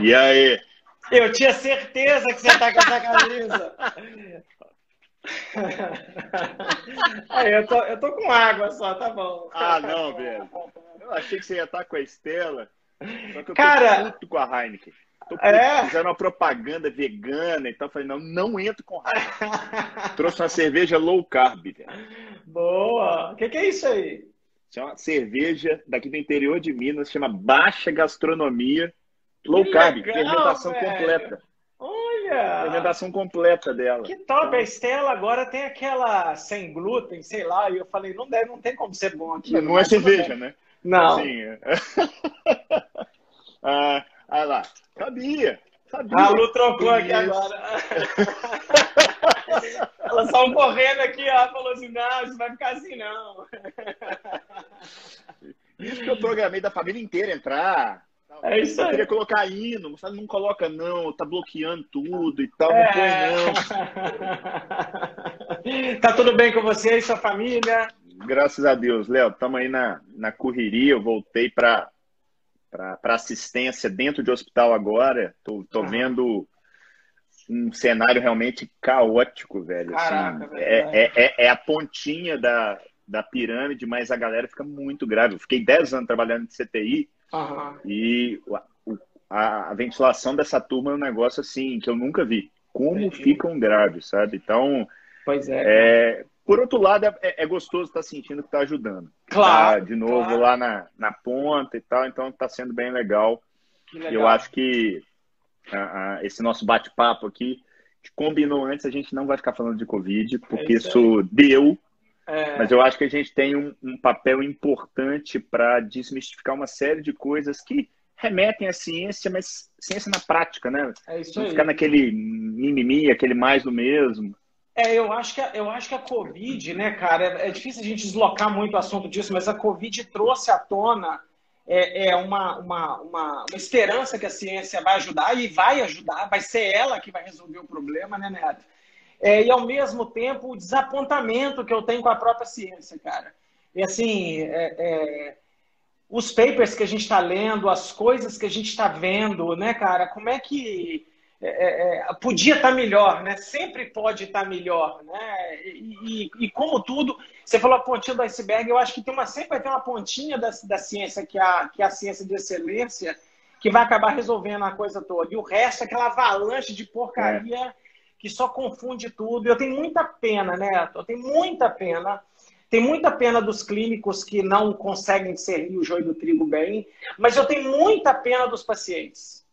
E aí? Eu tinha certeza que você tá com essa camisa. Aí, eu tô, eu tô com água só, tá bom. Ah, não, velho. Eu achei que você ia estar com a Estela. Só que eu Cara, tô puto com a Heineken. Tô puto, É? fizeram uma propaganda vegana e tal. Falei, não, não entro com Heineken. Trouxe uma cerveja low carb, velho. Boa! O que, que é isso aí? Isso é uma cerveja daqui do interior de Minas, chama Baixa Gastronomia. Low carb, legal, fermentação velho. completa. Olha! Fermentação completa dela. Que top! A Estela agora tem aquela sem glúten, sei lá, e eu falei, não deve, não tem como ser bom aqui. não é cerveja, né? Não. Assim, é. ah, ah lá, sabia, sabia. A Lu trocou aqui agora. Elas saiu correndo aqui, ó, falou assim, não, isso vai ficar assim não. Isso que eu programei da família inteira entrar. É isso Eu aí. queria colocar hino, mas não coloca não, tá bloqueando tudo e tal, É. não põe não. tá tudo bem com você e sua família? Graças a Deus, Léo, estamos aí na, na correria, eu voltei para assistência dentro de hospital agora, tô, tô Aham. vendo um cenário realmente caótico, velho. assim. Caraca, velho. é, é, é, é a pontinha da, da pirâmide, mas a galera fica muito grave. Eu fiquei 10 anos trabalhando de CTI Aham. e a, a ventilação dessa turma é um negócio assim que eu nunca vi. Como Entendi. ficam graves, sabe? Então, Pois é. é, por outro lado, é, é gostoso estar sentindo que está ajudando. Claro, Tá de novo claro. lá na, na ponta e tal, então está sendo bem legal. Legal. Eu acho que ah, ah, esse nosso bate-papo aqui, que combinou antes, a gente não vai ficar falando de Covid, porque É isso isso deu, É, mas eu acho que a gente tem um, um papel importante para desmistificar uma série de coisas que remetem à ciência, mas ciência na prática, né? é isso Não aí. ficar naquele mimimi, aquele mais do mesmo. É, eu acho que a, eu acho que a Covid, né, cara, é, é difícil a gente deslocar muito o assunto disso, mas a Covid trouxe à tona é, é uma, uma, uma, uma esperança que a ciência vai ajudar e vai ajudar, vai ser ela que vai resolver o problema, né, Neto? É, e ao mesmo tempo o desapontamento que eu tenho com a própria ciência, cara. E assim, é, é, os papers que a gente está lendo, as coisas que a gente está vendo, né, cara? Como é que é, é, podia estar melhor, né? Sempre pode estar melhor, né? E, e- e como tudo, você falou a pontinha do iceberg, eu acho que tem uma, sempre vai ter uma pontinha da, da ciência, que é, a, que é a ciência de excelência, que vai acabar resolvendo a coisa toda. E o resto é aquela avalanche de porcaria que só confunde tudo. Eu tenho muita pena, né? Eu tenho muita pena. Tem muita pena dos clínicos que não conseguem discernir o joio do trigo bem, mas eu tenho muita pena dos pacientes.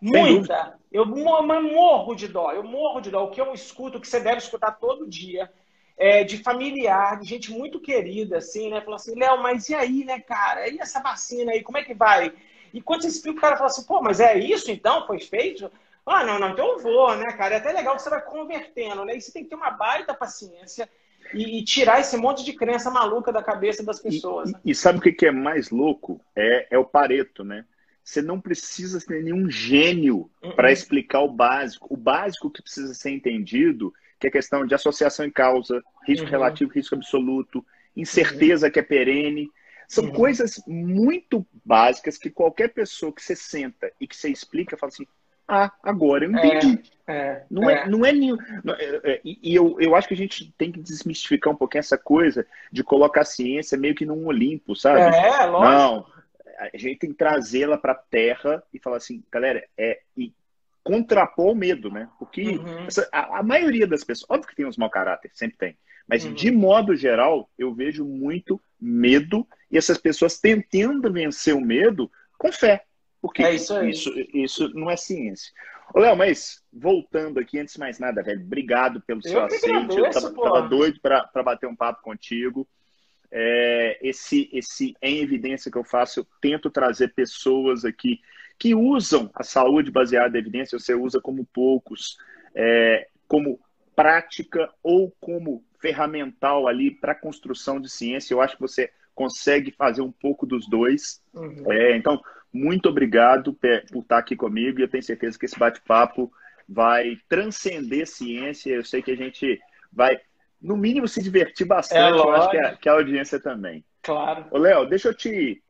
Muita. Eu morro de dó, eu morro de dó. O que eu escuto, o que você deve escutar todo dia, é de familiar, de gente muito querida, assim, né? Falando assim, Léo, mas e aí, né, cara? E essa vacina aí, como é que vai? E quando você explica, o cara fala assim, pô, mas é isso então? Foi feito? Ah, não, não, então eu vou, né, cara? É até legal que você vai convertendo, né? E você tem que ter uma baita paciência e, e tirar esse monte de crença maluca da cabeça das pessoas. né? E, e sabe o que é mais louco? É, é o Pareto, né? Você não precisa ter nenhum gênio para explicar o básico. O básico que precisa ser entendido, que é a questão de associação em causa, risco Uhum. relativo, risco absoluto, incerteza que é perene. São Uhum. coisas muito básicas que qualquer pessoa que você senta e que você explica, fala assim, ah, agora eu entendi. É, Não é, não é nenhum. não, é- é- e e eu, eu acho que a gente tem que desmistificar um pouquinho essa coisa de colocar a ciência meio que num Olimpo, sabe? É, lógico. Não, a gente tem que trazê-la para a terra e falar assim, galera, é e contrapor o medo, né? Porque Uhum. essa- a, a maioria das pessoas, óbvio que tem uns mau caráter, sempre tem, mas Uhum. de modo geral, eu vejo muito medo e essas pessoas tentando vencer o medo com fé. Porque É isso isso, isso não é ciência. Ô, Léo, mas voltando aqui, antes de mais nada, velho, obrigado pelo seu Eu aceite. Eu tava, tava doido para bater um papo contigo. É, esse, esse em evidência que eu faço, eu tento trazer pessoas aqui que usam a saúde baseada em evidência, você usa como poucos, é, como prática ou como ferramental ali para a construção de ciência. Eu acho que você consegue fazer um pouco dos dois. Uhum. É, então, muito obrigado por estar aqui comigo e eu tenho certeza que esse bate-papo vai transcender ciência. Eu sei que a gente vai, no mínimo, se divertir bastante. É eu acho que a, que a audiência também. Claro. Ô, Léo, deixa eu te.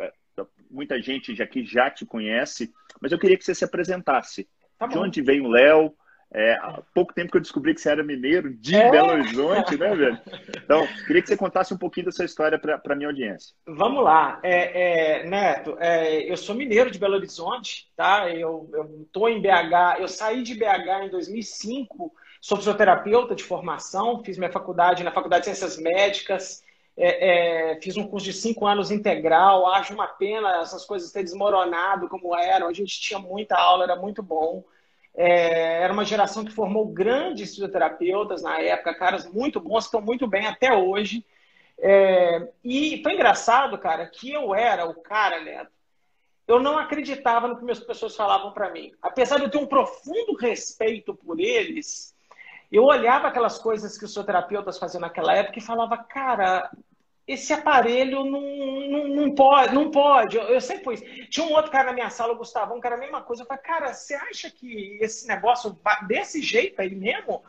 muita gente já que já te conhece, mas eu queria que você se apresentasse. Tá de onde vem o Léo? É, há pouco tempo que eu descobri que você era mineiro de é? Belo Horizonte, né, velho? Então, queria que você contasse um pouquinho dessa história para a minha audiência. Vamos lá. É, é, Neto, é, eu sou mineiro de Belo Horizonte, tá? Eu estou em BH, eu saí de BH em 2005, sou fisioterapeuta de formação, fiz minha faculdade na Faculdade de Ciências Médicas, é, fiz um curso de cinco anos integral, acho uma pena essas coisas terem desmoronado como eram, a gente tinha muita aula, era muito bom. É, era uma geração que formou grandes fisioterapeutas na época, caras muito bons, estão muito bem até hoje. É, e foi engraçado, cara, que eu era o cara, Neto. Eu não acreditava no que as pessoas falavam para mim. Apesar de eu ter um profundo respeito por eles, eu olhava aquelas coisas que os fisioterapeutas faziam naquela época e falava, cara, esse aparelho não, não, não pode, não pode. Eu, eu, sempre fui. Tinha um outro cara na minha sala, o Gustavão, que era a mesma coisa. Eu falei, cara, você acha que esse negócio desse jeito aí mesmo?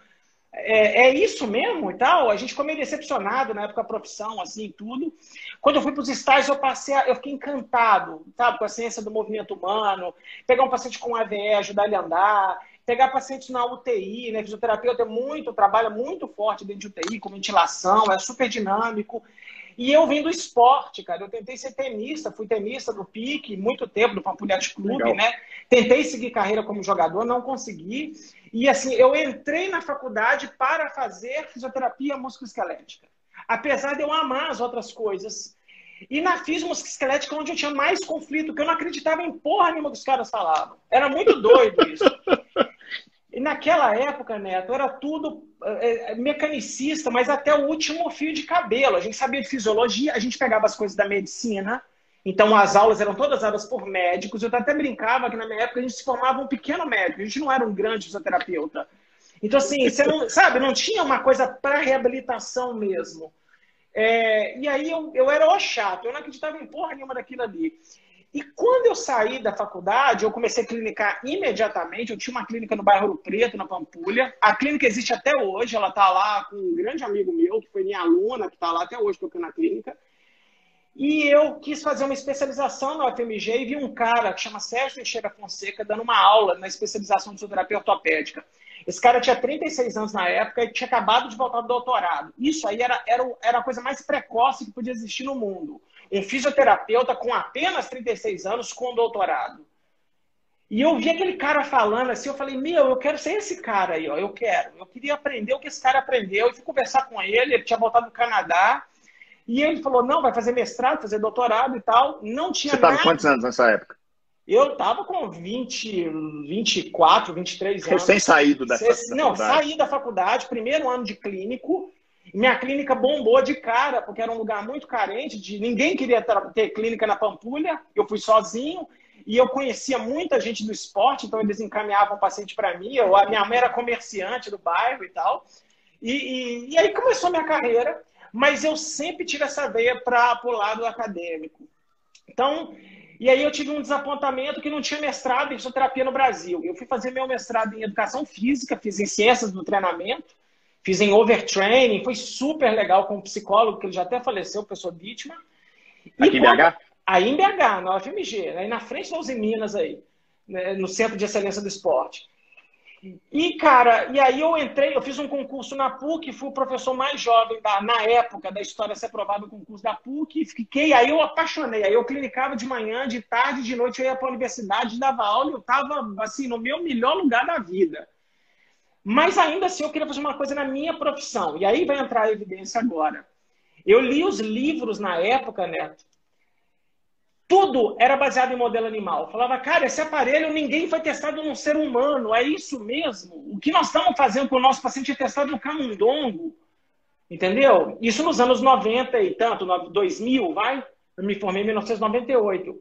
É, é, isso mesmo e tal? A gente ficou meio decepcionado na época da profissão, assim, tudo. Quando eu fui para os estágios, eu passei, a, eu fiquei encantado, sabe, com a ciência do movimento humano, pegar um paciente com AVE, ajudar ele a andar, pegar pacientes na UTI, né? Fisioterapeuta é muito, trabalha muito forte dentro de UTI, com ventilação, é super dinâmico. E eu vim do esporte, cara. Eu tentei ser tenista, fui tenista do Pique muito tempo, do Pampulhete Clube, Legal. né? Tentei seguir carreira como jogador, não consegui. E assim, eu entrei na faculdade para fazer fisioterapia musculoesquelética. Apesar de eu amar as outras coisas. E na física musculoesquelética, onde eu tinha mais conflito, que eu não acreditava em porra nenhuma que os caras falavam. Era muito doido isso. E naquela época, Neto, era tudo é, mecanicista, mas até o último fio de cabelo. A gente sabia de fisiologia, a gente pegava as coisas da medicina. Então, as aulas eram todas dadas por médicos. Eu até brincava que na minha época a gente se formava um pequeno médico, a gente não era um grande fisioterapeuta. Então, assim, você não, sabe, não tinha uma coisa para reabilitação mesmo. É, e aí eu, eu era o chato, eu não acreditava em porra nenhuma daquilo ali. E quando eu saí da faculdade, eu comecei a clinicar imediatamente. Eu tinha uma clínica no bairro Ouro Preto, na Pampulha. A clínica existe até hoje. Ela está lá com um grande amigo meu, que foi minha aluna, que está lá até hoje tocando na clínica. E eu quis fazer uma especialização na UFMG e vi um cara que chama Sérgio Teixeira Fonseca dando uma aula na especialização de fisioterapia ortopédica. Esse cara tinha 36 anos na época e tinha acabado de voltar do doutorado. Isso aí era, era, era a coisa mais precoce que podia existir no mundo um fisioterapeuta com apenas 36 anos com doutorado. E eu vi aquele cara falando assim, eu falei, meu, eu quero ser esse cara aí, ó, eu quero. Eu queria aprender o que esse cara aprendeu. E fui conversar com ele, ele tinha voltado do Canadá. E ele falou, não, vai fazer mestrado, fazer doutorado e tal. Não tinha Você estava quantos anos nessa época? Eu estava com 20, 24, 23 anos. Recém-saído da, faculdade. Não, saí da faculdade, primeiro ano de clínico. Minha clínica bombou de cara, porque era um lugar muito carente, de ninguém queria ter clínica na Pampulha. Eu fui sozinho e eu conhecia muita gente do esporte, então eles encaminhavam o paciente para mim. Eu, a minha mãe era comerciante do bairro e tal. E, e, e aí começou a minha carreira, mas eu sempre tive essa veia para o lado acadêmico. Então, e aí eu tive um desapontamento que não tinha mestrado em fisioterapia no Brasil. Eu fui fazer meu mestrado em educação física, fiz em ciências do treinamento. Fiz em overtraining, foi super legal com um psicólogo, que ele já até faleceu, o professor Dittman. Aqui em BH? Aí em BH, na UFMG, aí na frente da Uzi Minas aí, né, no Centro de Excelência do Esporte. E, cara, e aí eu entrei, eu fiz um concurso na PUC, fui o professor mais jovem da, na época da história a ser aprovado no concurso da PUC, fiquei, aí eu apaixonei, aí eu clinicava de manhã, de tarde, de noite, eu ia para a universidade, dava aula, eu estava, assim, no meu melhor lugar da vida. Mas ainda assim eu queria fazer uma coisa na minha profissão. E aí vai entrar a evidência agora. Eu li os livros na época, Neto. Tudo era baseado em modelo animal. Eu falava, cara, esse aparelho ninguém foi testado num ser humano. É isso mesmo. O que nós estamos fazendo com o nosso paciente é testado no camundongo. Entendeu? Isso nos anos 90 e tanto, 2000, vai? Eu me formei em 1998.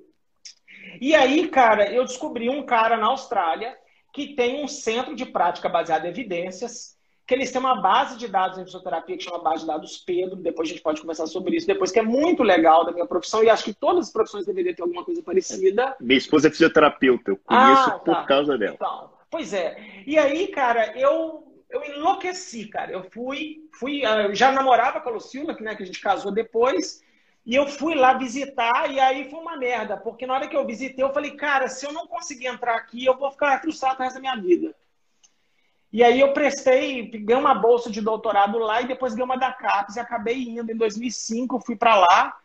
E aí, cara, eu descobri um cara na Austrália que tem um centro de prática baseada em evidências, que eles têm uma base de dados em fisioterapia que chama base de dados Pedro, depois a gente pode conversar sobre isso, depois que é muito legal da minha profissão e acho que todas as profissões deveriam ter alguma coisa parecida. Minha esposa é fisioterapeuta, eu conheço ah, por tá. causa dela. Então, pois é. E aí, cara, eu eu enlouqueci, cara. Eu fui, fui, ah, eu já namorava com a Lucila, né, que a gente casou depois, E eu fui lá visitar e aí foi uma merda, porque na hora que eu visitei, eu falei, cara, se eu não conseguir entrar aqui, eu vou ficar frustrado o resto da minha vida. E aí eu prestei, ganhei uma bolsa de doutorado lá e depois ganhei uma da CAPES e acabei indo em 2005, fui para lá.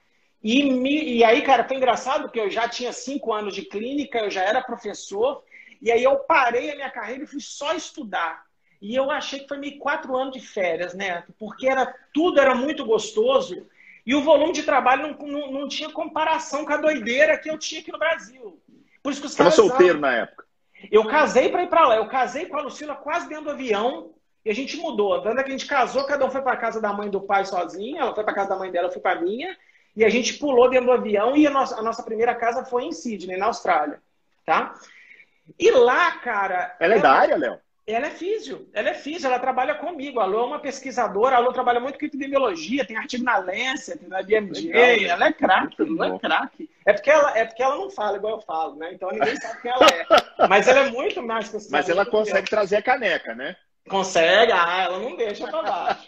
E, me, e aí, cara, foi engraçado porque eu já tinha cinco anos de clínica, eu já era professor, e aí eu parei a minha carreira e fui só estudar. E eu achei que foi meio quatro anos de férias, né? Porque era, tudo era muito gostoso e o volume de trabalho não, não, não tinha comparação com a doideira que eu tinha aqui no Brasil. Por isso que os Estava solteiro na época. Eu casei para ir para lá. Eu casei com a Lucila quase dentro do avião e a gente mudou. Tanto é que a gente casou, cada um foi para casa da mãe do pai sozinha. Ela foi para casa da mãe dela, eu fui para minha. E a gente pulou dentro do avião e a nossa, a nossa primeira casa foi em Sydney, na Austrália. Tá? E lá, cara. Ela é da área, Léo? Ela é físio, ela é físio, ela trabalha comigo. A Lu é uma pesquisadora, a Lu trabalha muito com epidemiologia, tem artigo na Lancet, tem na BMJ, Legal, ela é craque, ela é craque. É porque ela, é porque ela não fala igual eu falo, né? Então ninguém sabe quem ela é. Mas ela é muito mais pesquisadora. Mas ela consegue trazer a caneca, né? Consegue, ah, ela não deixa pra baixo.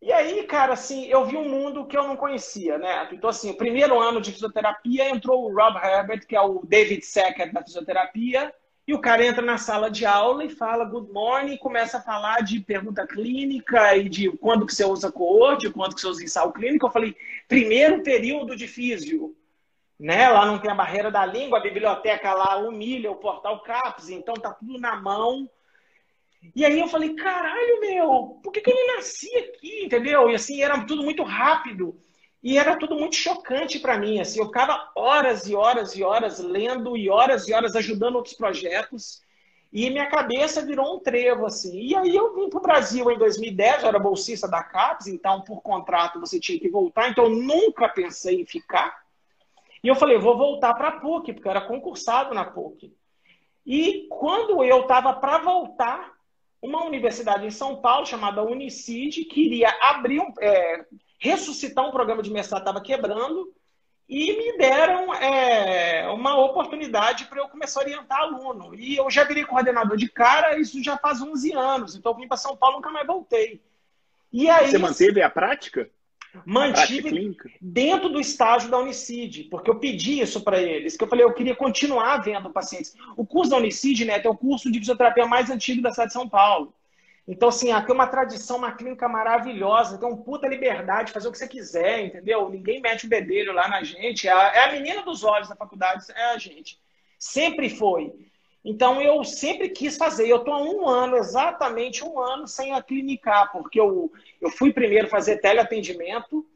E aí, cara, assim, eu vi um mundo que eu não conhecia, né? Então, assim, o primeiro ano de fisioterapia entrou o Rob Herbert, que é o David Sackett da fisioterapia, e o cara entra na sala de aula e fala good morning, e começa a falar de pergunta clínica e de quando que você usa coorte, quando que você usa ensaio clínico. Eu falei, primeiro período de físio. Né? Lá não tem a barreira da língua, a biblioteca lá humilha o portal CAPS, então tá tudo na mão. E aí eu falei, caralho, meu, por que, que eu não nasci aqui, entendeu? E assim, era tudo muito rápido. E era tudo muito chocante para mim. Assim, eu ficava horas e horas e horas lendo e horas e horas ajudando outros projetos. E minha cabeça virou um trevo, assim. E aí eu vim para o Brasil em 2010, eu era bolsista da CAPES, então por contrato você tinha que voltar, então eu nunca pensei em ficar. E eu falei, vou voltar para a PUC, porque eu era concursado na PUC. E quando eu estava para voltar, uma universidade em São Paulo, chamada Unicid, queria abrir um, é, ressuscitar um programa de mestrado estava quebrando e me deram é, uma oportunidade para eu começar a orientar aluno. E eu já virei coordenador de cara, isso já faz 11 anos. Então eu vim para São Paulo nunca mais voltei. E aí, Você manteve a prática? Mantive dentro do estágio da Unicid, porque eu pedi isso para eles, que eu falei, eu queria continuar vendo pacientes. O curso da Unicid, né, é o curso de fisioterapia mais antigo da cidade de São Paulo. Então, assim, aqui é uma tradição, uma clínica maravilhosa, tem um puta liberdade, fazer o que você quiser, entendeu? Ninguém mete o bedelho lá na gente. É a, é a menina dos olhos da faculdade, é a gente. Sempre foi. Então, eu sempre quis fazer. Eu estou há um ano, exatamente um ano, sem a clinicar, porque eu, eu fui primeiro fazer teleatendimento,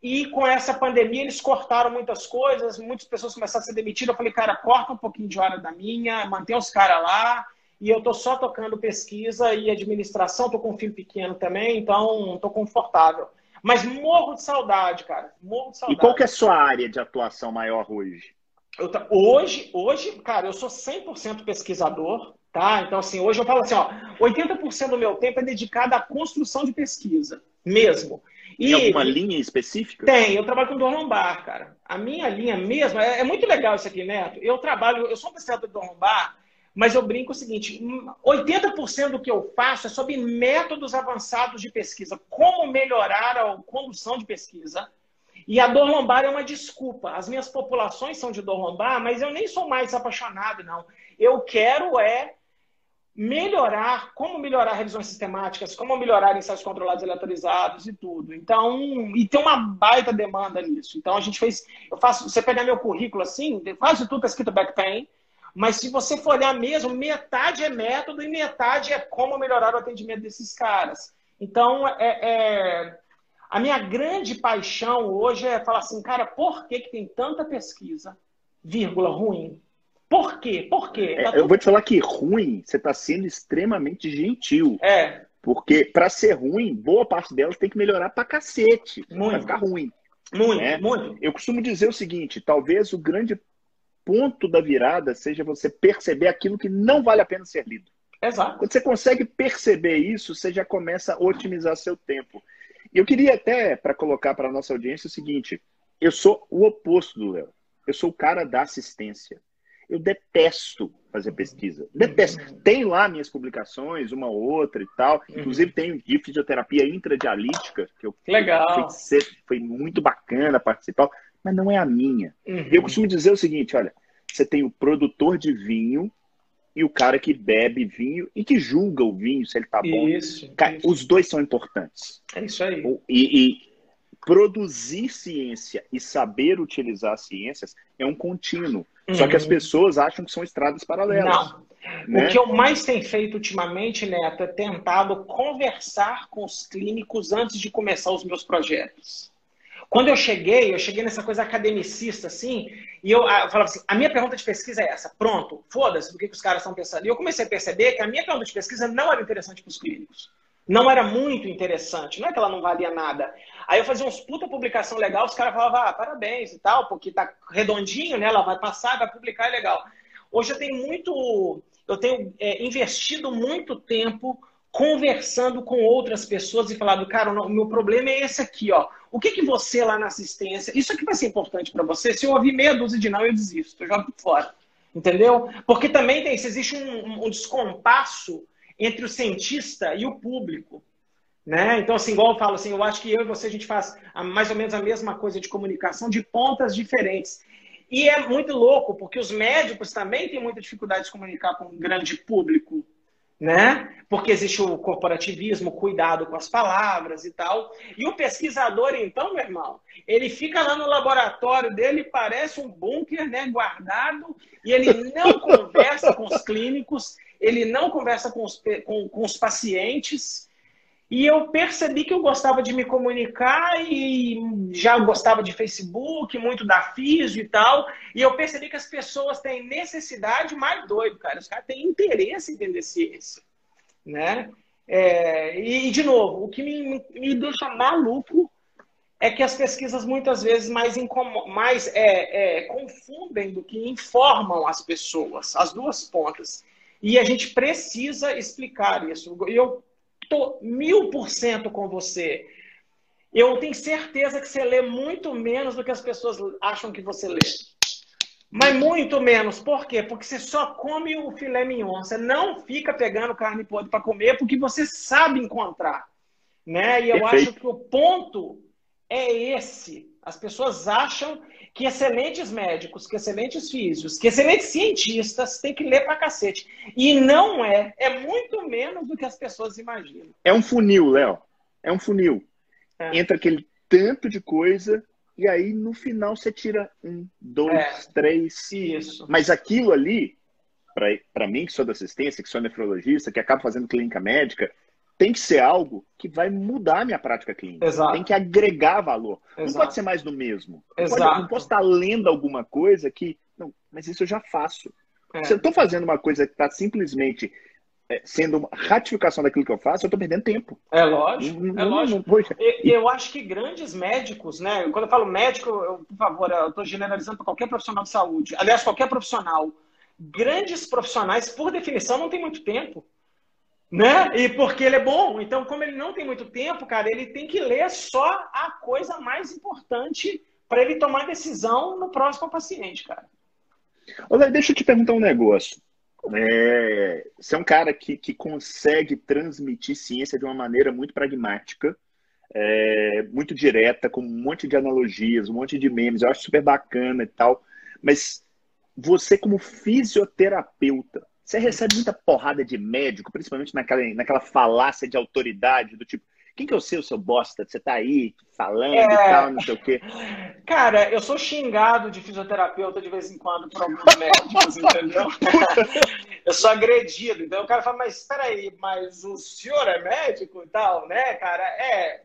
e com essa pandemia eles cortaram muitas coisas, muitas pessoas começaram a ser demitidas. Eu falei, cara, corta um pouquinho de hora da minha, mantém os caras lá, e eu estou só tocando pesquisa e administração, estou com um filho pequeno também, então estou confortável. Mas morro de saudade, cara. Morro de saudade. E qual que é a sua área de atuação maior hoje? Eu, hoje, hoje, cara, eu sou 100% pesquisador, tá? Então, assim, hoje eu falo assim, ó, 80% do meu tempo é dedicado à construção de pesquisa, mesmo. E Tem alguma linha específica? Tem, eu trabalho com dor lombar, cara. A minha linha mesmo, é, é muito legal isso aqui, Neto. Eu trabalho, eu sou um pesquisador de dor lombar, mas eu brinco o seguinte: 80% do que eu faço é sobre métodos avançados de pesquisa, como melhorar a condução de pesquisa. E a dor lombar é uma desculpa. As minhas populações são de dor lombar, mas eu nem sou mais apaixonado, não. Eu quero é melhorar, como melhorar revisões sistemáticas, como melhorar ensaios controlados aleatorizados e tudo. Então, e tem uma baita demanda nisso. Então a gente fez, eu faço, você pegar meu currículo assim, quase tudo está escrito back pain, mas se você for olhar mesmo, metade é método e metade é como melhorar o atendimento desses caras. Então, é, é... a minha grande paixão hoje é falar assim, cara, por que, que tem tanta pesquisa, vírgula, ruim? Por quê? Por quê? É, eu vou te falar que ruim, você está sendo extremamente gentil. É. Porque para ser ruim, boa parte delas tem que melhorar para cacete. Muito. Pra ficar ruim. Muito, né? muito. Eu costumo dizer o seguinte: talvez o grande ponto da virada seja você perceber aquilo que não vale a pena ser lido. Exato. Quando você consegue perceber isso, você já começa a otimizar seu tempo. Eu queria até, para colocar para a nossa audiência, o seguinte: eu sou o oposto do Léo. Eu sou o cara da assistência. eu detesto fazer pesquisa. Detesto. Uhum. Tem lá minhas publicações, uma ou outra e tal. Uhum. Inclusive tem de fisioterapia intradialítica, que eu Legal. Foi, foi muito bacana participar, mas não é a minha. Uhum. Eu costumo dizer o seguinte, olha, você tem o produtor de vinho e o cara que bebe vinho e que julga o vinho se ele tá bom. Isso, isso. Os dois são importantes. É isso aí. E, e produzir ciência e saber utilizar ciências é um contínuo. Uhum. Só que as uhum. pessoas acham que são estradas paralelas. Não. Né? O que eu mais tenho feito ultimamente, Neto, é tentado conversar com os clínicos antes de começar os meus projetos. Quando eu cheguei, eu cheguei nessa coisa academicista, assim, e eu, eu falava assim, a minha pergunta de pesquisa é essa, pronto, foda-se do que, que os caras estão pensando. E eu comecei a perceber que a minha pergunta de pesquisa não era interessante para os clínicos não era muito interessante. Não é que ela não valia nada. Aí eu fazia uns puta publicação legal, os caras falavam, ah, parabéns e tal, porque tá redondinho, né? Ela vai passar, vai publicar, é legal. Hoje eu tenho muito, eu tenho é, investido muito tempo conversando com outras pessoas e falando, cara, o meu problema é esse aqui, ó. O que que você lá na assistência, isso aqui vai ser importante para você? Se eu ouvir meia dúzia de não, eu desisto, eu jogo fora. Entendeu? Porque também tem, se existe um, um descompasso entre o cientista e o público. Né? Então, assim, igual eu falo, assim, eu acho que eu e você, a gente faz mais ou menos a mesma coisa de comunicação de pontas diferentes. E é muito louco, porque os médicos também têm muita dificuldade de comunicar com um grande público, né? Porque existe o corporativismo, o cuidado com as palavras e tal. E o pesquisador, então, meu irmão, ele fica lá no laboratório dele, parece um bunker, né, guardado, e ele não conversa com os clínicos, ele não conversa com os, com, com os pacientes. E eu percebi que eu gostava de me comunicar e já gostava de Facebook, muito da Físio e tal. E eu percebi que as pessoas têm necessidade mais doido, cara. Os caras têm interesse em entender ciência. Né? É, e, de novo, o que me, me deixa maluco é que as pesquisas muitas vezes mais, mais é, é, confundem do que informam as pessoas, as duas pontas. E a gente precisa explicar isso. Eu estou mil por cento com você. Eu tenho certeza que você lê muito menos do que as pessoas acham que você lê. Mas muito menos. Por quê? Porque você só come o filé mignon. Você não fica pegando carne podre para comer porque você sabe encontrar. Né? E eu Perfeito. acho que o ponto é esse. As pessoas acham que excelentes médicos, que excelentes físicos, que excelentes cientistas têm que ler pra cacete. E não é. É muito menos do que as pessoas imaginam. É um funil, Léo. É um funil. É. Entra aquele tanto de coisa e aí no final você tira um, dois, é. três. Isso. Mas aquilo ali, para mim que sou da assistência, que sou nefrologista, que acabo fazendo clínica médica, tem que ser algo que vai mudar a minha prática clínica. Exato. Tem que agregar valor. Exato. Não pode ser mais do mesmo. Não, pode, não posso estar lendo alguma coisa que. Não, mas isso eu já faço. É. Se eu estou fazendo uma coisa que está simplesmente é, sendo uma ratificação daquilo que eu faço, eu estou perdendo tempo. É lógico. Não, é lógico. Não, e, eu acho que grandes médicos, né? Quando eu falo médico, eu, por favor, eu estou generalizando para qualquer profissional de saúde. Aliás, qualquer profissional. Grandes profissionais, por definição, não tem muito tempo. Né? E porque ele é bom. Então, como ele não tem muito tempo, cara, ele tem que ler só a coisa mais importante para ele tomar decisão no próximo paciente, cara. Olha, deixa eu te perguntar um negócio. É, você é um cara que, que consegue transmitir ciência de uma maneira muito pragmática, é, muito direta, com um monte de analogias, um monte de memes. Eu acho super bacana e tal. Mas você, como fisioterapeuta, você recebe muita porrada de médico, principalmente naquela, naquela falácia de autoridade, do tipo, quem que eu sei, o seu bosta? Você tá aí falando é... e tal, não sei o quê. Cara, eu sou xingado de fisioterapeuta de vez em quando por alguns médicos, entendeu? eu sou agredido. Então o cara fala, mas espera aí, mas o senhor é médico e tal, né, cara? É,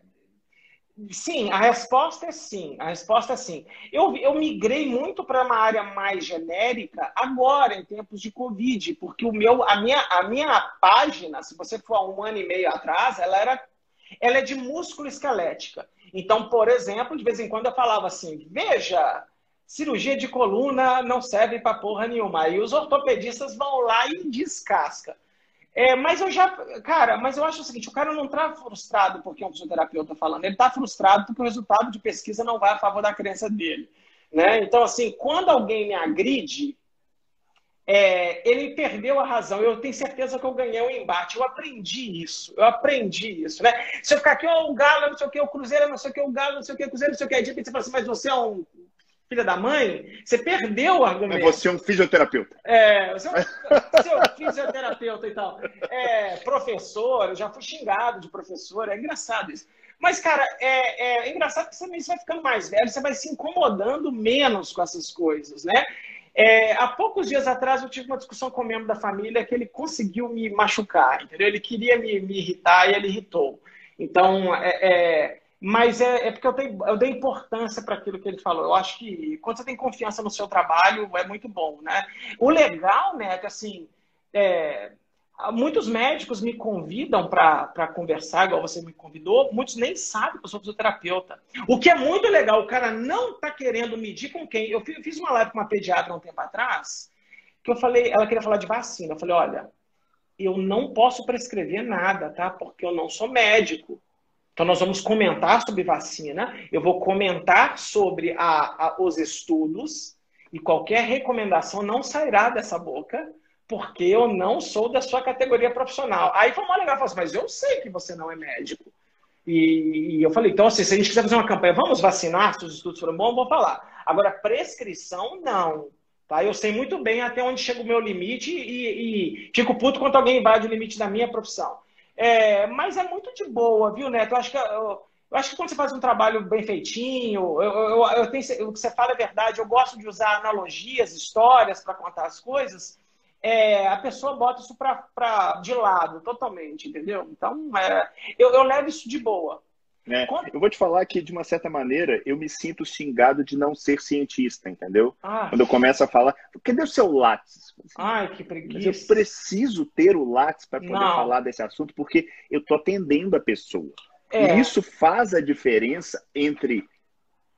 Sim, a resposta é sim. A resposta é sim. Eu, eu migrei muito para uma área mais genérica agora, em tempos de Covid, porque o meu, a, minha, a minha página, se você for um ano e meio atrás, ela era ela é de músculo esquelética. Então, por exemplo, de vez em quando eu falava assim: veja, cirurgia de coluna não serve para porra nenhuma. E os ortopedistas vão lá e descasca. É, mas eu já, cara, mas eu acho o seguinte, o cara não está frustrado porque um fisioterapeuta falando, ele está frustrado porque o resultado de pesquisa não vai a favor da crença dele, né? Então, assim, quando alguém me agride, é, ele perdeu a razão. Eu tenho certeza que eu ganhei o um embate. Eu aprendi isso. Eu aprendi isso, né? Se eu ficar aqui, ó, o Galo, não sei o que, o Cruzeiro, não sei o que, o Galo, não sei o que, o Cruzeiro, não sei o que, de repente você fala assim, mas você é um filha da mãe, você perdeu o argumento. Você é um fisioterapeuta. É, você é um, você é um fisioterapeuta e tal. É, professor, eu já fui xingado de professor, é engraçado isso. Mas, cara, é, é, é engraçado que você vai ficando mais velho, você vai se incomodando menos com essas coisas, né? É, há poucos dias atrás eu tive uma discussão com um membro da família que ele conseguiu me machucar, entendeu? Ele queria me, me irritar e ele irritou. Então, é, é mas é, é, porque eu, tenho, eu dei importância para aquilo que ele falou. Eu acho que quando você tem confiança no seu trabalho, é muito bom, né? O legal, né, é que assim, é, muitos médicos me convidam para conversar, igual você me convidou, muitos nem sabem que eu sou fisioterapeuta. O que é muito legal, o cara não está querendo medir com quem. Eu fiz uma live com uma pediatra um tempo atrás, que eu falei, ela queria falar de vacina. Eu falei, olha, eu não posso prescrever nada, tá? Porque eu não sou médico. Então, nós vamos comentar sobre vacina, eu vou comentar sobre a, a, os estudos, e qualquer recomendação não sairá dessa boca, porque eu não sou da sua categoria profissional. Aí foi uma legal, falou assim, mas eu sei que você não é médico. E, e, eu falei, então, assim, se a gente quiser fazer uma campanha, vamos vacinar, se os estudos foram bons, vou falar. Agora, prescrição, não. Tá? Eu sei muito bem até onde chega o meu limite e, e fico puto quando alguém invade o limite da minha profissão. É, mas é muito de boa, viu, Neto? Eu acho que, eu, eu, acho que quando você faz um trabalho bem feitinho, eu, eu, tenho, o que você fala é verdade, eu gosto de usar analogias, histórias para contar as coisas. É, a pessoa bota isso pra, pra, de lado totalmente, entendeu? Então, é, eu, eu levo isso de boa. É, eu vou te falar que, de uma certa maneira, eu me sinto xingado de não ser cientista, entendeu? Ah. Quando eu começo a falar, cadê o seu látis? Ai, que preguiça. Mas eu preciso ter o látis para poder não. falar desse assunto, porque eu tô atendendo a pessoa. É. E isso faz a diferença entre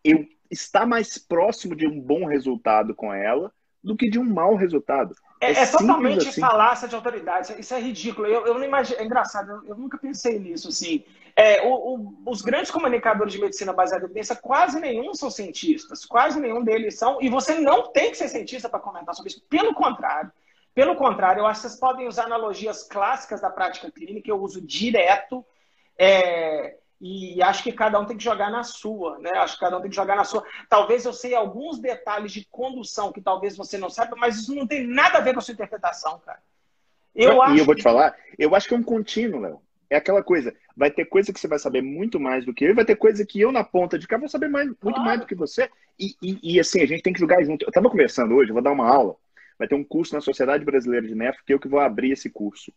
eu estar mais próximo de um bom resultado com ela do que de um mau resultado. É, é, é totalmente assim. falácia de autoridade. Isso é ridículo. Eu, eu não imagino. É engraçado. Eu, eu nunca pensei nisso. Assim, é, o, o, os grandes comunicadores de medicina baseada em evidência, quase nenhum são cientistas. Quase nenhum deles são. E você não tem que ser cientista para comentar sobre isso. Pelo contrário. Pelo contrário, eu acho que vocês podem usar analogias clássicas da prática clínica. Eu uso direto. É, e acho que cada um tem que jogar na sua, né? Acho que cada um tem que jogar na sua. Talvez eu sei alguns detalhes de condução que talvez você não saiba, mas isso não tem nada a ver com a sua interpretação, cara. Eu e acho eu vou te falar, eu acho que é um contínuo, Léo. É aquela coisa, vai ter coisa que você vai saber muito mais do que eu, e vai ter coisa que eu, na ponta de cá, vou saber mais, muito claro. mais do que você. E, e, e, assim, a gente tem que jogar junto. Eu estava conversando hoje, vou dar uma aula, vai ter um curso na Sociedade Brasileira de Nefro, que eu que vou abrir esse curso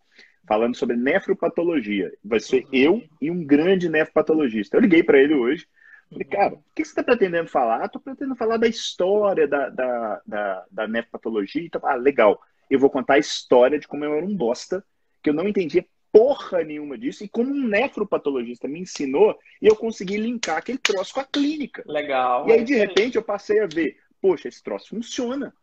falando sobre nefropatologia. Vai ser uhum. eu e um grande nefropatologista. Eu liguei para ele hoje. Falei, cara, o que você está pretendendo falar? Estou pretendendo falar da história da, da, da, da nefropatologia. Então, ah, legal. Eu vou contar a história de como eu era um bosta, que eu não entendia porra nenhuma disso, e como um nefropatologista me ensinou, e eu consegui linkar aquele troço com a clínica. Legal. E aí, de repente, eu passei a ver, poxa, esse troço funciona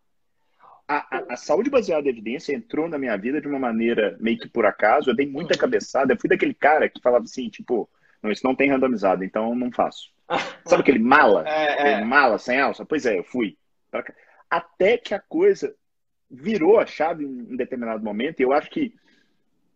a, a, saúde baseada em evidência entrou na minha vida de uma maneira meio que por acaso. Eu dei muita uhum. cabeçada. Eu fui daquele cara que falava assim, tipo, não, isso não tem randomizado, então eu não faço. Sabe aquele mala? É, é. Mala sem alça? Pois é, eu fui. Até que a coisa virou a chave em um determinado momento. E eu acho que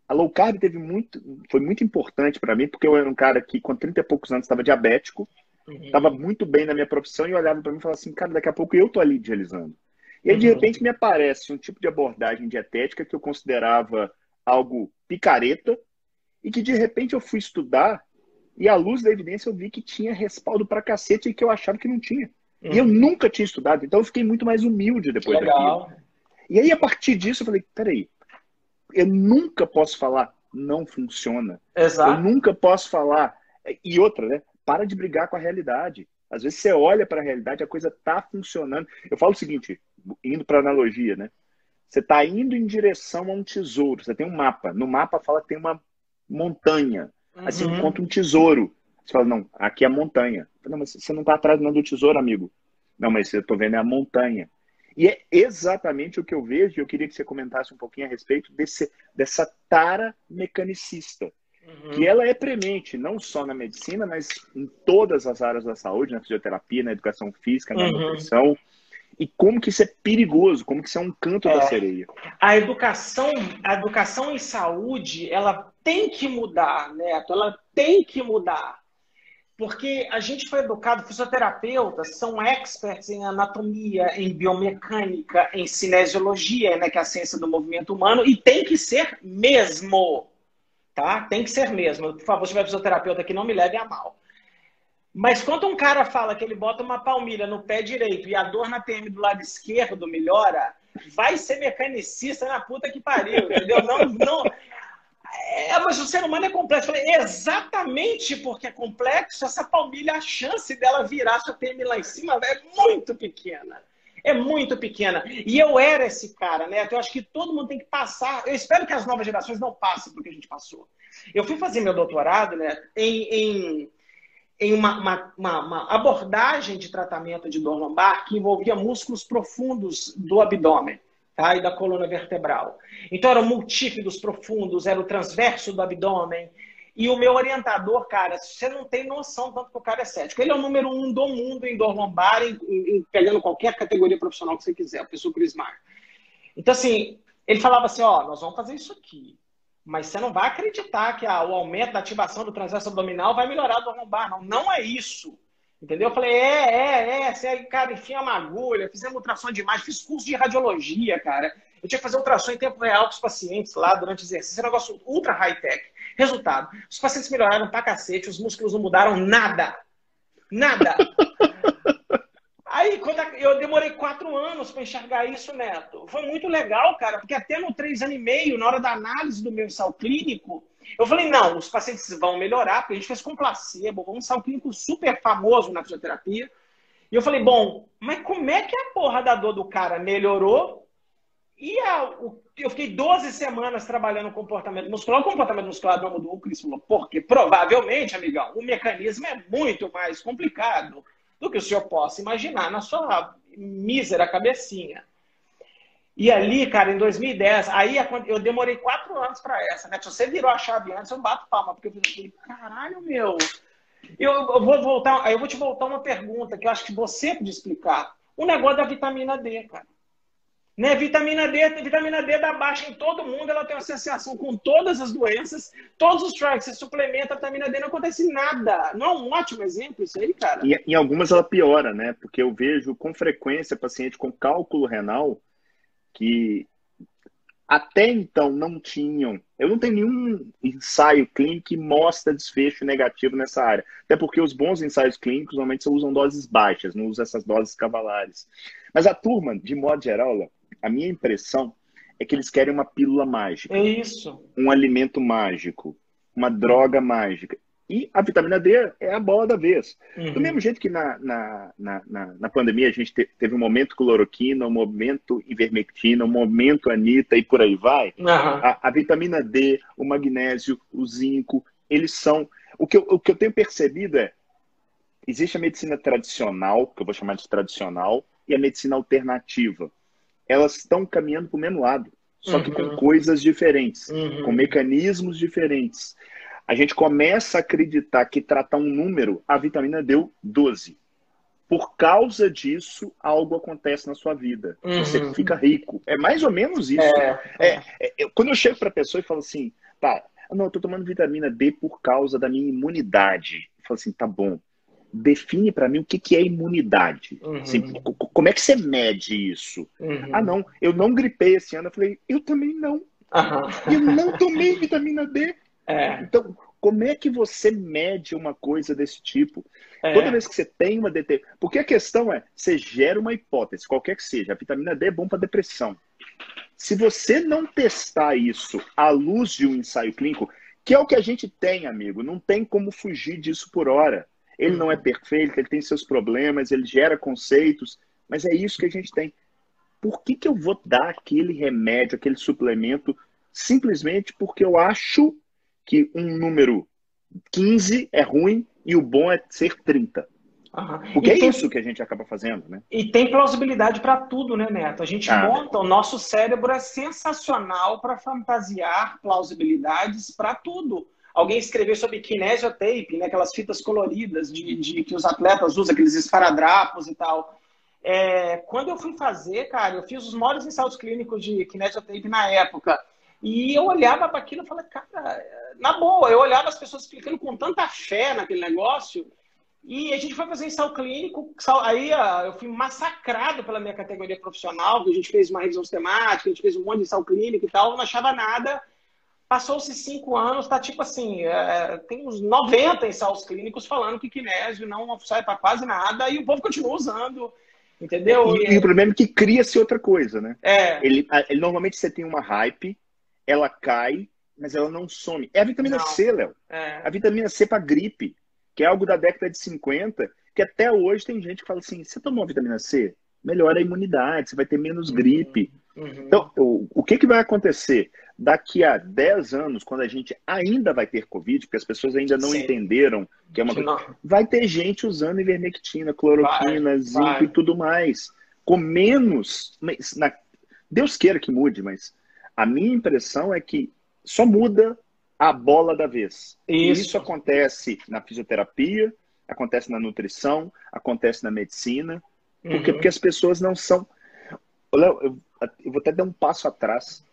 a low carb teve muito, foi muito importante para mim, porque eu era um cara que com 30 e poucos anos estava diabético, estava uhum. muito bem na minha profissão e olhava para mim e falava assim, cara, daqui a pouco eu tô ali dialisando. E aí, de uhum. repente, me aparece um tipo de abordagem dietética que eu considerava algo picareta e que, de repente, eu fui estudar e, à luz da evidência, eu vi que tinha respaldo pra cacete e que eu achava que não tinha. Uhum. E eu uhum. nunca tinha estudado, então eu fiquei muito mais humilde depois Legal. daquilo. E aí, a partir disso, eu falei, peraí, eu nunca posso falar não funciona. Exato. Eu nunca posso falar. E outra, né? Para de brigar com a realidade. Às vezes você olha para a realidade, a coisa tá funcionando. Eu falo o seguinte: indo para analogia, né? Você está indo em direção a um tesouro. Você tem um mapa. No mapa fala que tem uma montanha. Uhum. Aí você uhum. encontra um tesouro. Você fala, não, aqui é a montanha. Não, mas você não está atrás não do tesouro, amigo. Não, mas eu estou vendo é a montanha. E é exatamente o que eu vejo, e eu queria que você comentasse um pouquinho a respeito desse, dessa tara mecanicista. Uhum. Que ela é premente, não só na medicina, mas em todas as áreas da saúde, na fisioterapia, na educação física, na uhum. nutrição e como que isso é perigoso, como que isso é um canto é. da sereia. A educação, a educação em saúde, ela tem que mudar, Neto, ela tem que mudar. Porque a gente foi educado, fisioterapeutas são experts em anatomia, em biomecânica, em cinesiologia, né, que é a ciência do movimento humano, e tem que ser mesmo. Tá? Tem que ser mesmo. Por favor, se tiver fisioterapeuta aqui, não me leve a mal. Mas quando um cara fala que ele bota uma palmilha no pé direito e a dor na TM do lado esquerdo melhora, vai ser mecanicista na puta que pariu, entendeu? Não, não. É, mas o ser humano é complexo. Falei, exatamente porque é complexo, essa palmilha, a chance dela virar sua TM lá em cima é muito pequena. É muito pequena. E eu era esse cara, né? Então, eu acho que todo mundo tem que passar. Eu espero que as novas gerações não passem porque a gente passou. Eu fui fazer meu doutorado né, em, em em uma, uma, uma, uma, abordagem de tratamento de dor lombar que envolvia músculos profundos do abdômen tá? e da coluna vertebral. Então, eram multífidos profundos, era o transverso do abdômen. E o meu orientador, cara, você não tem noção tanto que o cara é cético. Ele é o número um do mundo em dor lombar, em, em, pegando qualquer categoria profissional que você quiser, a pessoa Chris Mark. Então, assim, ele falava assim: ó, nós vamos fazer isso aqui. Mas você não vai acreditar que a, o aumento da ativação do transverso abdominal vai melhorar do lombar. Não, não é isso. Entendeu? Eu falei, é, é, é. Você, cara, enfia uma agulha, fizemos ultrassom de imagem, fiz curso de radiologia, cara. Eu tinha que fazer ultrassom em tempo real com os pacientes lá durante o exercício. É um negócio ultra high-tech. Resultado, os pacientes melhoraram pra cacete, os músculos não mudaram nada. Nada. Aí, quando eu demorei quatro anos para enxergar isso, Neto, foi muito legal, cara, porque até no três anos e meio, na hora da análise do meu ensaio clínico, eu falei, não, os pacientes vão melhorar, porque a gente fez com placebo, um ensaio clínico super famoso na fisioterapia. E eu falei, bom, mas como é que a porra da dor do cara melhorou? E a, o, eu fiquei 12 semanas trabalhando o comportamento muscular. O comportamento muscular não mudou, o Cris falou, porque provavelmente, amigão, o mecanismo é muito mais complicado do que o senhor possa imaginar na sua mísera cabecinha. E ali, cara, em 2010, aí é eu demorei quatro anos para essa, né? Se você virou a chave antes, eu bato palma, porque eu falei, caralho, meu. Eu, eu, vou voltar, eu vou te voltar uma pergunta que eu acho que você pode explicar. O negócio da vitamina D, cara. Né? Vitamina D, vitamina D dá baixa em todo mundo, ela tem uma associação com todas as doenças, todos os tracks, você suplementa a vitamina D, não acontece nada. Não é um ótimo exemplo isso aí, cara? E, em algumas ela piora, né? Porque eu vejo com frequência paciente com cálculo renal que até então não tinham. Eu não tenho nenhum ensaio clínico que mostra desfecho negativo nessa área. Até porque os bons ensaios clínicos normalmente usam doses baixas, não usam essas doses cavalares. Mas a turma, de modo geral, a minha impressão é que eles querem uma pílula mágica. É isso. Um alimento mágico, uma droga mágica. E a vitamina D é a bola da vez. Uhum. Do mesmo jeito que na, na, na, na pandemia a gente te, teve um momento cloroquina, um momento ivermectina, um momento anita e por aí vai, uhum. a, a, vitamina D, o magnésio, o zinco, eles são. O que, eu, o que eu tenho percebido é: existe a medicina tradicional, que eu vou chamar de tradicional, e a medicina alternativa elas estão caminhando para o mesmo lado, só uhum. que com uhum. coisas diferentes, uhum. com mecanismos diferentes. A gente começa a acreditar que tratar um número, a vitamina deu 12. Por causa disso, algo acontece na sua vida. Uhum. Você fica rico. É mais ou menos isso. É, é, é, é quando eu chego para a pessoa e falo assim, tá, não, eu tô tomando vitamina D por causa da minha imunidade. Eu falo assim, tá bom define para mim o que, que é imunidade. Uhum. Assim, como é que você mede isso? Uhum. Ah, não, eu não gripei esse ano. Eu falei, eu também não. Uhum. Eu não tomei vitamina D. É. Então, como é que você mede uma coisa desse tipo? É. Toda vez que você tem uma DT. Porque a questão é, você gera uma hipótese, qualquer que seja. A vitamina D é bom para depressão. Se você não testar isso à luz de um ensaio clínico, que é o que a gente tem, amigo, não tem como fugir disso por hora. Ele não é perfeito, ele tem seus problemas, ele gera conceitos, mas é isso que a gente tem. Por que, que eu vou dar aquele remédio, aquele suplemento, simplesmente porque eu acho que um número 15 é ruim e o bom é ser 30? Uhum. Porque e é tem, isso que a gente acaba fazendo, né? E tem plausibilidade para tudo, né, Neto? A gente ah, monta, o nosso cérebro é sensacional para fantasiar plausibilidades para tudo alguém escreveu sobre kinesiotape, né, aquelas fitas coloridas de, de, que os atletas usam, aqueles esparadrapos e tal. É, quando eu fui fazer, cara, eu fiz os maiores ensaios clínicos de kinesioterapi na época. E eu olhava para aquilo e falava, cara, na boa, eu olhava as pessoas explicando com tanta fé naquele negócio. E a gente foi fazer ensaio clínico, aí eu fui massacrado pela minha categoria profissional, que a gente fez uma revisão sistemática, a gente fez um monte de ensaio clínico e tal, eu não achava nada. Passou-se cinco anos, tá tipo assim, é, tem uns 90 ensaios clínicos falando que kinésio não sai para quase nada, e o povo continua usando, entendeu? E, e, o problema é que cria-se outra coisa, né? É. Ele, ele, normalmente você tem uma hype, ela cai, mas ela não some. É a vitamina não. C, Léo. É. A vitamina C para gripe que é algo da década de 50, que até hoje tem gente que fala assim: você tomou vitamina C? Melhora a imunidade, você vai ter menos uhum. gripe. Uhum. Então, o, o que, que vai acontecer? Daqui a 10 anos, quando a gente ainda vai ter Covid, porque as pessoas ainda não Sim. entenderam que é uma coisa, vai ter gente usando ivermectina, cloroquina, vai, zinco vai. e tudo mais. Com menos. Na, Deus queira que mude, mas a minha impressão é que só muda a bola da vez. Isso. Isso acontece na fisioterapia, acontece na nutrição, acontece na medicina. Por quê? Uhum. Porque as pessoas não são. Léo, eu vou até dar um passo atrás.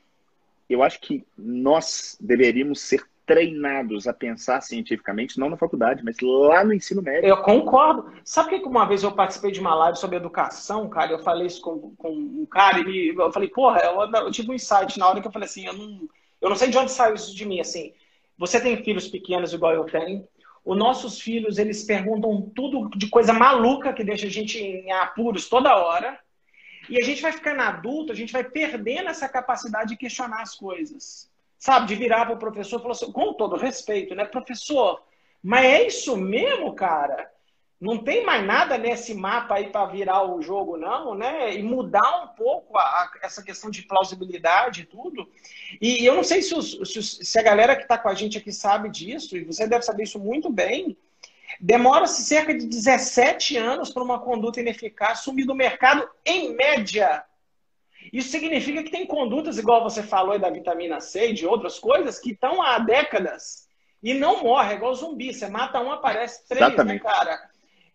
Eu acho que nós deveríamos ser treinados a pensar cientificamente, não na faculdade, mas lá no ensino médio. Eu concordo. Sabe que uma vez eu participei de uma live sobre educação, cara? Eu falei isso com, com um cara e eu falei, porra, eu, eu tive um insight na hora que eu falei assim, eu não eu não sei de onde saiu isso de mim, assim. Você tem filhos pequenos igual eu tenho. Os nossos filhos, eles perguntam tudo de coisa maluca que deixa a gente em apuros toda hora. E a gente vai ficando adulto, a gente vai perdendo essa capacidade de questionar as coisas. Sabe? De virar para o professor e falar assim, com todo respeito, né? Professor, mas é isso mesmo, cara? não tem mais nada nesse mapa aí para virar o jogo, não, né? E mudar um pouco a, a, essa questão de plausibilidade e tudo. E, eu não sei se, os, se, se a galera que está com a gente aqui sabe disso, e você deve saber isso muito bem. Demora-se cerca de 17 anos para uma conduta ineficaz sumir do mercado, em média. Isso significa que tem condutas, igual você falou da vitamina C e de outras coisas, que estão há décadas e não morre, é igual zumbi. Você mata um, aparece três, né, Exatamente. né, cara?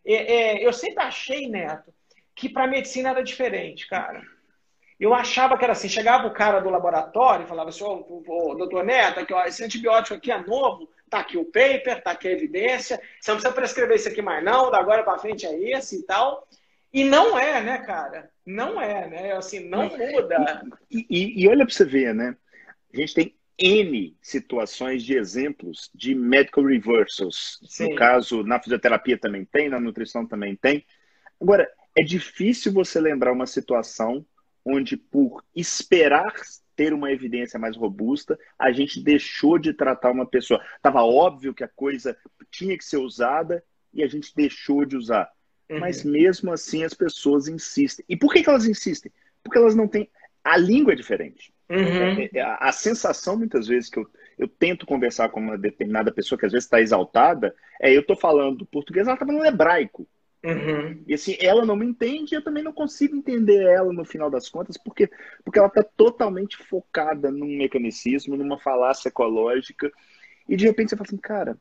É, é, eu sempre achei, Neto, que para medicina era diferente, cara. Eu achava que era assim, chegava o cara do laboratório e falava assim, ô, oh, doutor Neto, aqui, ó, esse antibiótico aqui é novo, tá aqui o paper, tá aqui a evidência, você não precisa prescrever isso aqui mais não, da agora para frente é esse e tal. E não é, né, cara? Não é, né? Assim, não muda. E, e, e olha para você ver, né? A gente tem N situações de exemplos de medical reversals. Sim. No caso, na fisioterapia também tem, na nutrição também tem. Agora, é difícil você lembrar uma situação onde, por esperar ter uma evidência mais robusta, a gente deixou de tratar uma pessoa. Estava óbvio que a coisa tinha que ser usada e a gente deixou de usar. Uhum. Mas mesmo assim as pessoas insistem. E por que, que elas insistem? Porque elas não têm. A língua é diferente. Uhum. É, é, a, a, sensação, muitas vezes, que eu, eu tento conversar com uma determinada pessoa que às vezes está exaltada, é eu estou falando português, ela está falando hebraico. Uhum. E assim, ela não me entende, eu também não consigo entender ela no final das contas, porque, porque ela está totalmente focada num mecanicismo, numa falácia ecológica, e de repente você fala assim, cara,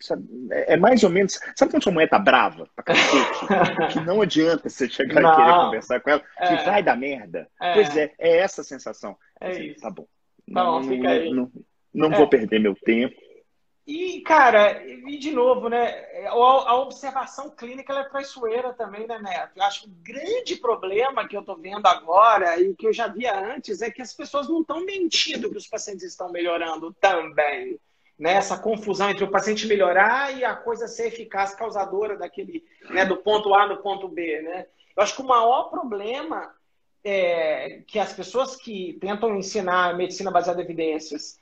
Sabe, é, é mais ou menos. Sabe quando sua mulher tá brava pra cacete? que não adianta você chegar não, e querer conversar com ela, é, que vai dar merda. É, pois é, é essa sensação. É assim, isso. Tá bom. Não, não, não, não vou é. perder meu tempo. E, cara, e de novo, né? A observação clínica é traiçoeira também, né, Neto? Eu acho que o grande problema que eu tô vendo agora e que eu já via antes é que as pessoas não estão mentindo que os pacientes estão melhorando também né, essa confusão entre o paciente melhorar e a coisa ser eficaz, causadora daquele, né, do ponto A no ponto B, né? Eu acho que o maior problema é que as pessoas que tentam ensinar medicina baseada em evidências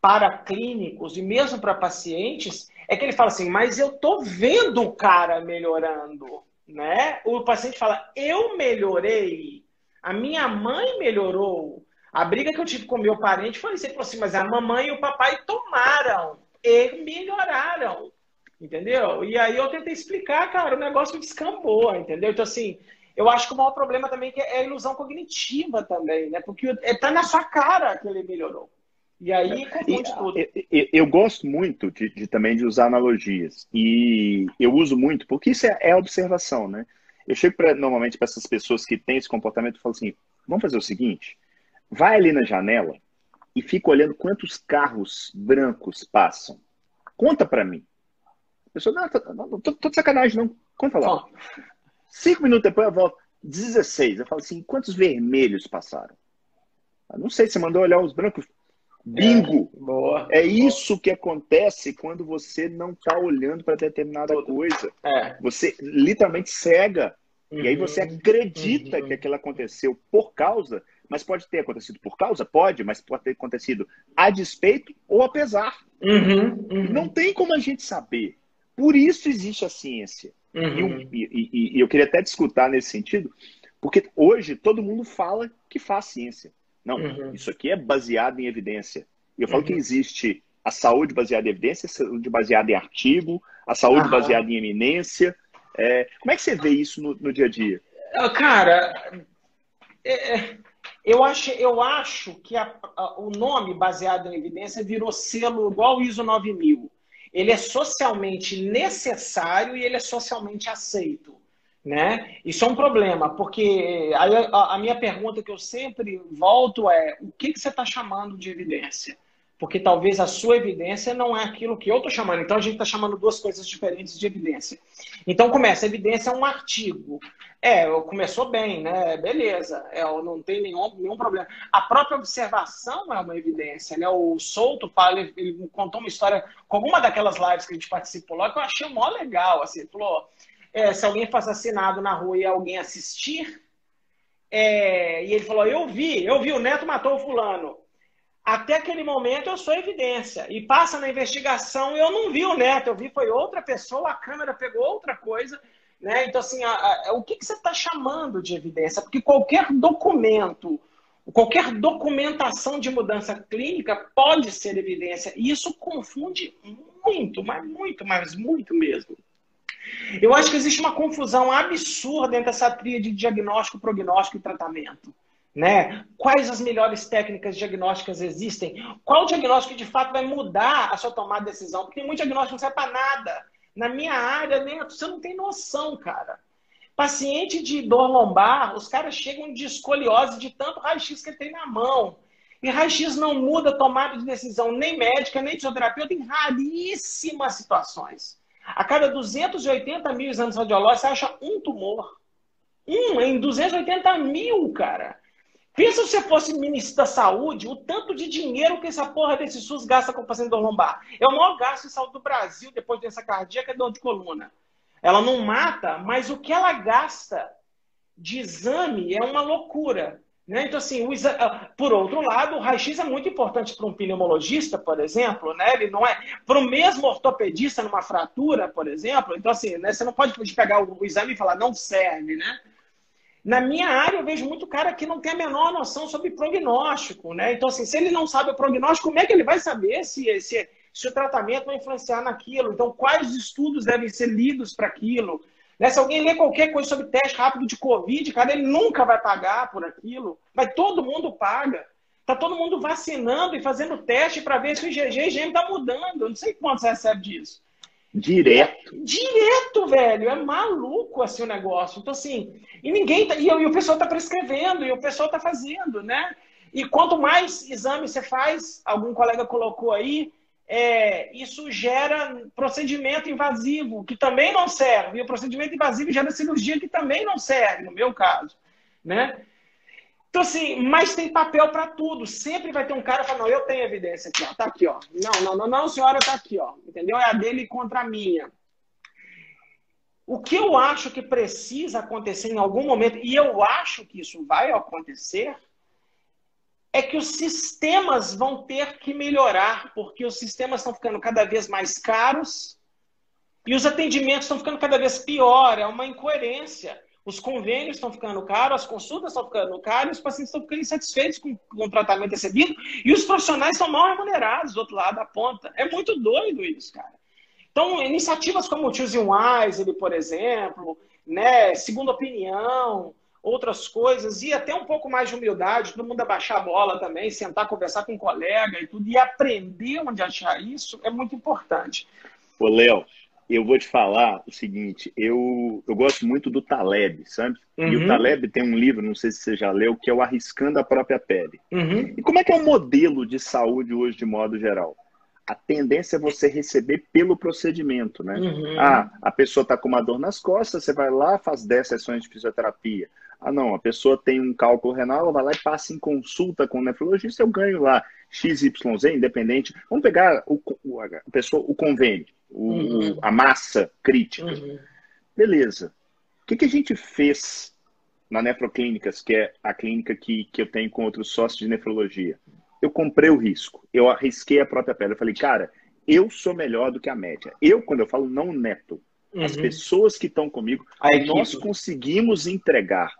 para clínicos e mesmo para pacientes é que ele fala assim, mas eu tô vendo o cara melhorando, né? O paciente fala, eu melhorei, a minha mãe melhorou, a briga que eu tive com meu parente foi isso. assim, mas a mamãe e o papai tomaram e melhoraram. Entendeu? E aí eu tentei explicar, cara, o negócio descambou, entendeu? Então, assim, eu acho que o maior problema também é a ilusão cognitiva também, né? Porque tá na sua cara que ele melhorou. E aí confunde tudo. Eu, eu, eu, gosto muito de, de, também de usar analogias. E eu uso muito, porque isso é, é observação, né? Eu chego pra, normalmente para essas pessoas que têm esse comportamento e falo assim: vamos fazer o seguinte, vai ali na janela e fica olhando quantos carros brancos passam. Conta para mim. A pessoa, não, tô, não, tô, tô de sacanagem, não. Conta lá. Oh. Cinco minutos depois eu volto. 16. Eu falo assim, quantos vermelhos passaram? Eu não sei, você mandou olhar os brancos. Bingo! É, boa, é isso que acontece quando você não está olhando para determinada Tudo. coisa. É. Você literalmente cega. Uhum. E aí você uhum. acredita uhum. que aquilo aconteceu por causa, mas pode ter acontecido por causa? Pode, mas pode ter acontecido a despeito ou apesar. Uhum. uhum. Não tem como a gente saber. Por isso existe a ciência. Uhum. E, e, e, eu queria até discutir nesse sentido, porque hoje todo mundo fala que faz ciência. Não, uhum. isso aqui é baseado em evidência. E eu falo que uhum. existe a saúde baseada em evidência, a saúde baseada em artigo, a saúde baseada em eminência. É, como é que você vê isso no, no dia a dia? Ah, cara, é, é, eu, acho, eu acho que a, a, o nome baseado em evidência virou selo igual o ISO 9000 ele é socialmente necessário e ele é socialmente aceito. Né? Isso é um problema, porque a, a minha pergunta que eu sempre volto é: o que, que você está chamando de evidência? Porque talvez a sua evidência não é aquilo que eu estou chamando. Então a gente está chamando duas coisas diferentes de evidência. Então começa: evidência é um artigo. É, começou bem, né? Beleza, é, não tem nenhum, nenhum problema. A própria observação é uma evidência, né? O Souto fala, ele, ele contou uma história com alguma daquelas lives que a gente participou lá, que eu achei mó legal, assim, falou, é, se alguém fosse assassinado na rua e alguém assistir, é, e ele falou, eu vi, eu vi, o Neto matou o fulano. Até aquele momento eu sou evidência. E passa na investigação, eu não vi o Neto, eu vi foi outra pessoa, a câmera pegou outra coisa, né? Então, assim, a, a, o que, que você está chamando de evidência? Porque qualquer documento, qualquer documentação de mudança clínica pode ser evidência. E isso confunde muito, mas muito, mas muito mesmo. Eu acho que existe uma confusão absurda entre essa tria de diagnóstico, prognóstico e tratamento. Né? Quais as melhores técnicas diagnósticas existem? Qual diagnóstico de fato vai mudar a sua tomada de decisão? Porque muito diagnóstico não serve para nada. Na minha área, nem, você não tem noção, cara. Paciente de dor lombar, os caras chegam de escoliose de tanto raio-x que ele tem na mão. E raio-x não muda a tomada de decisão nem médica, nem fisioterapeuta em raríssimas situações. A cada 280 mil exames radiológicos, você acha um tumor. Um em 280 mil, cara. Pensa se você fosse ministro da saúde, o tanto de dinheiro que essa porra desse SUS gasta com o paciente lombar. É o maior gasto de saúde do Brasil depois de doença cardíaca é dor de coluna. Ela não mata, mas o que ela gasta de exame é uma loucura. Né? Então, assim, exame... Ah, por outro lado, o raio-x é muito importante para um pneumologista, por exemplo, né? Ele não é para o mesmo ortopedista numa fratura, por exemplo. Então, assim, né? você não pode pegar o exame e falar não serve, né? Na minha área, eu vejo muito cara que não tem a menor noção sobre prognóstico, né? Então, assim, se ele não sabe o prognóstico, como é que ele vai saber se, se, se o tratamento vai influenciar naquilo? Então, quais estudos devem ser lidos para aquilo? Né? Se alguém lê qualquer coisa sobre teste rápido de Covid, cara, ele nunca vai pagar por aquilo. Mas todo mundo paga. Tá todo mundo vacinando e fazendo teste para ver se o IgG e IgM tá mudando. Eu não sei quanto você recebe disso. Direto. É, direto, velho. É maluco assim o negócio. Então, assim, e ninguém. Tá, e, e o pessoal está prescrevendo, e o pessoal está fazendo, né? E quanto mais exame você faz, algum colega colocou aí, é, isso gera procedimento invasivo, que também não serve. E o procedimento invasivo gera cirurgia, que também não serve, no meu caso. Né? Então, assim, mas tem papel para tudo. Sempre vai ter um cara falando, não, eu tenho evidência aqui, ó. Tá aqui, ó. Não, não, não, não, senhora, tá aqui, ó. Entendeu? É a dele contra a minha. O que eu acho que precisa acontecer em algum momento, e eu acho que isso vai acontecer, é que os sistemas vão ter que melhorar, porque os sistemas estão ficando cada vez mais caros e os atendimentos estão ficando cada vez pior. É uma incoerência. Os convênios estão ficando caros, as consultas estão ficando caras, os pacientes estão ficando insatisfeitos com, com o tratamento recebido e os profissionais estão mal remunerados do outro lado da ponta. É muito doido isso, cara. Então, iniciativas como o Choosing Wise, por exemplo, né, segunda opinião, outras coisas, e até um pouco mais de humildade, todo mundo abaixar a bola também, sentar, conversar com um colega e tudo, e aprender onde achar isso é muito importante. Ô, Léo, eu vou te falar o seguinte, eu, eu gosto muito do Taleb, sabe? Uhum. E o uhum. Taleb tem um livro, não sei se você já leu, que é o Arriscando a Própria Pele. Uhum. E como é que é o modelo de saúde hoje, de modo geral? A tendência é você receber pelo procedimento, né? Uhum. Ah, a pessoa está com uma dor nas costas, você vai lá, faz 10 sessões de fisioterapia. Ah, não, a pessoa tem um cálculo renal, ela vai lá e passa em consulta com o nefrologista, eu ganho lá XYZ, independente. Vamos pegar o, o, a pessoa, o convênio o, uhum. a massa crítica. Uhum. Beleza. O que, que a gente fez na Nefroclínicas, que é a clínica que, que eu tenho com outros sócios de nefrologia? Eu comprei o risco. Eu arrisquei a própria pele. Eu falei, cara, eu sou melhor do que a média. Eu, quando eu falo não neto, uhum. as pessoas que estão comigo, nós conseguimos entregar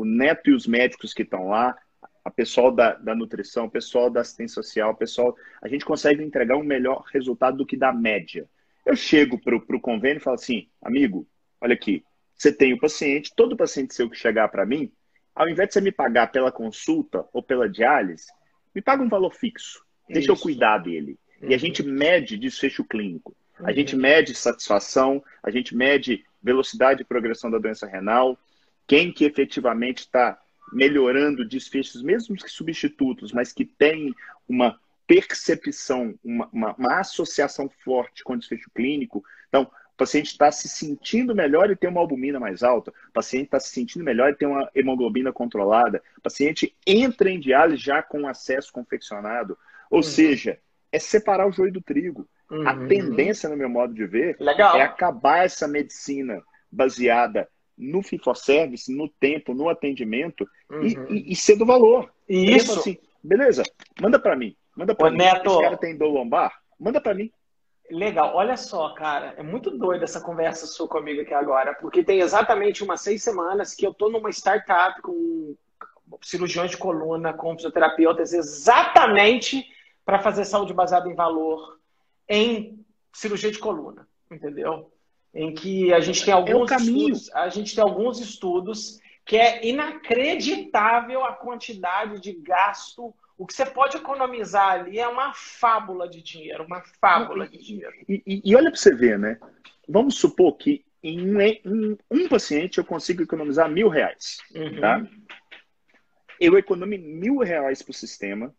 o neto e os médicos que estão lá, a pessoal da, da nutrição, o pessoal da assistência social, o pessoal, a gente consegue entregar um melhor resultado do que da média. Eu chego para o convênio e falo assim, amigo, olha aqui, você tem o paciente, todo paciente seu que chegar para mim, ao invés de você me pagar pela consulta ou pela diálise, me paga um valor fixo. Deixa Isso. eu cuidar dele. Uhum. E a uhum. gente mede desfecho clínico. Uhum. A gente mede satisfação, a gente mede velocidade de progressão da doença renal, quem que efetivamente está melhorando desfechos, mesmo que substitutos, mas que tem uma percepção, uma, uma, uma associação forte com o desfecho clínico. Então, o paciente está se sentindo melhor e tem uma albumina mais alta, o paciente está se sentindo melhor e tem uma hemoglobina controlada, o paciente entra em diálise já com acesso confeccionado. Ou uhum. seja, é separar o joio do trigo. Uhum. A tendência, no meu modo de ver, Legal. é acabar essa medicina baseada no fee-for-service, no tempo, no atendimento uhum. e, e, e, ser do valor. Isso. Assim, beleza, manda para mim. Manda pra Ô, mim. Neto, Esse cara tem dor lombar? Manda para mim. Legal, olha só, cara, é muito doido essa conversa sua comigo aqui agora, porque tem exatamente umas seis semanas que eu tô numa startup com cirurgiões de coluna, com fisioterapeutas, exatamente para fazer saúde baseada em valor em cirurgia de coluna, entendeu? Em que a gente tem é alguns é estudos, a gente tem alguns estudos que é inacreditável a quantidade de gasto o que você pode economizar ali é uma fábula de dinheiro, uma fábula de dinheiro. E, e, e olha para você ver, né? Vamos supor que em um, em um, paciente eu consigo economizar mil reais, uhum. tá? Eu economizo mil reais para o sistema,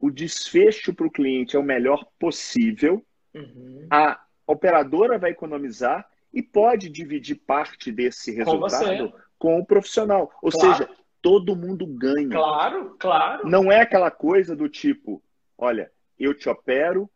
o desfecho para o cliente é o melhor possível, uhum. a operadora vai economizar e pode dividir parte desse resultado com, com o profissional. Ou claro. seja, todo mundo ganha. Claro, claro. Não é aquela coisa do tipo, olha, eu te opero,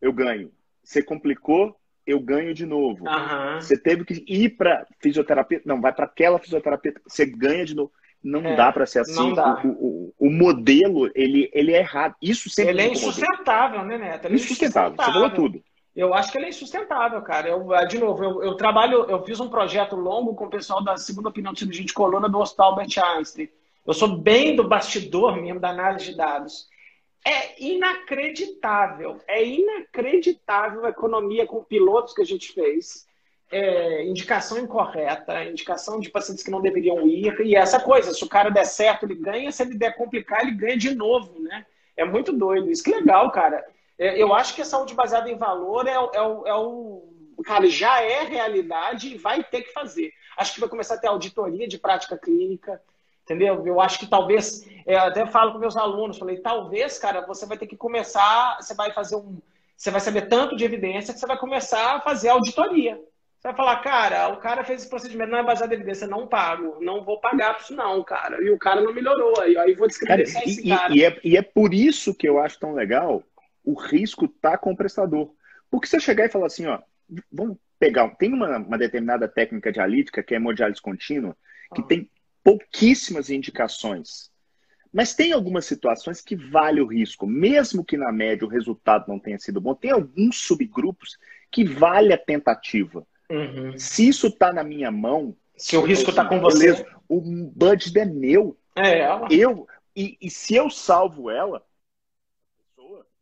eu ganho. Você complicou, eu ganho de novo. Uhum. Você teve que ir para fisioterapia, não, vai para aquela fisioterapia, você ganha de novo. Não é, dá para ser assim. O, o, o, modelo, ele, ele é errado. Isso sempre Ele é insustentável, né, Neto? Ele é insustentável. Você falou tudo. Eu acho que ele é insustentável, cara. Eu, ah, de novo, eu, eu, trabalho, eu fiz um projeto longo com o pessoal da segunda opinião de cirurgia de coluna do Hospital Albert Einstein. Eu sou bem do bastidor mesmo da análise de dados. É inacreditável, é inacreditável a economia com pilotos que a gente fez. É, indicação incorreta, indicação de pacientes que não deveriam ir, e essa coisa, se o cara der certo, ele ganha, se ele der complicar, ele ganha de novo, né? É muito doido. Isso que legal, cara. É, eu acho que a saúde baseada em valor é, é, o, é o. Cara, já é realidade e vai ter que fazer. Acho que vai começar a ter auditoria de prática clínica, entendeu? Eu acho que talvez. É, eu até falo com meus alunos, falei, talvez, cara, você vai ter que começar. Você vai fazer um. Você vai saber tanto de evidência que você vai começar a fazer auditoria. Você vai falar, cara, o cara fez esse procedimento, não é baseado em evidência, não pago, não vou pagar por isso não, cara. E o cara não melhorou, aí, aí vou descrever esse cara. E é, e é por isso que eu acho tão legal o risco está com o prestador. Porque se eu chegar e falar assim, ó, vamos pegar, tem uma, uma determinada técnica dialítica, que é hemodiálise contínua, que ah. tem pouquíssimas indicações. Mas tem algumas situações que vale o risco, mesmo que na média o resultado não tenha sido bom. Tem alguns subgrupos que vale a tentativa. Uhum. Se isso está na minha mão. Se o risco está com você. o budget é meu. É ela. Eu, e, e se eu salvo ela,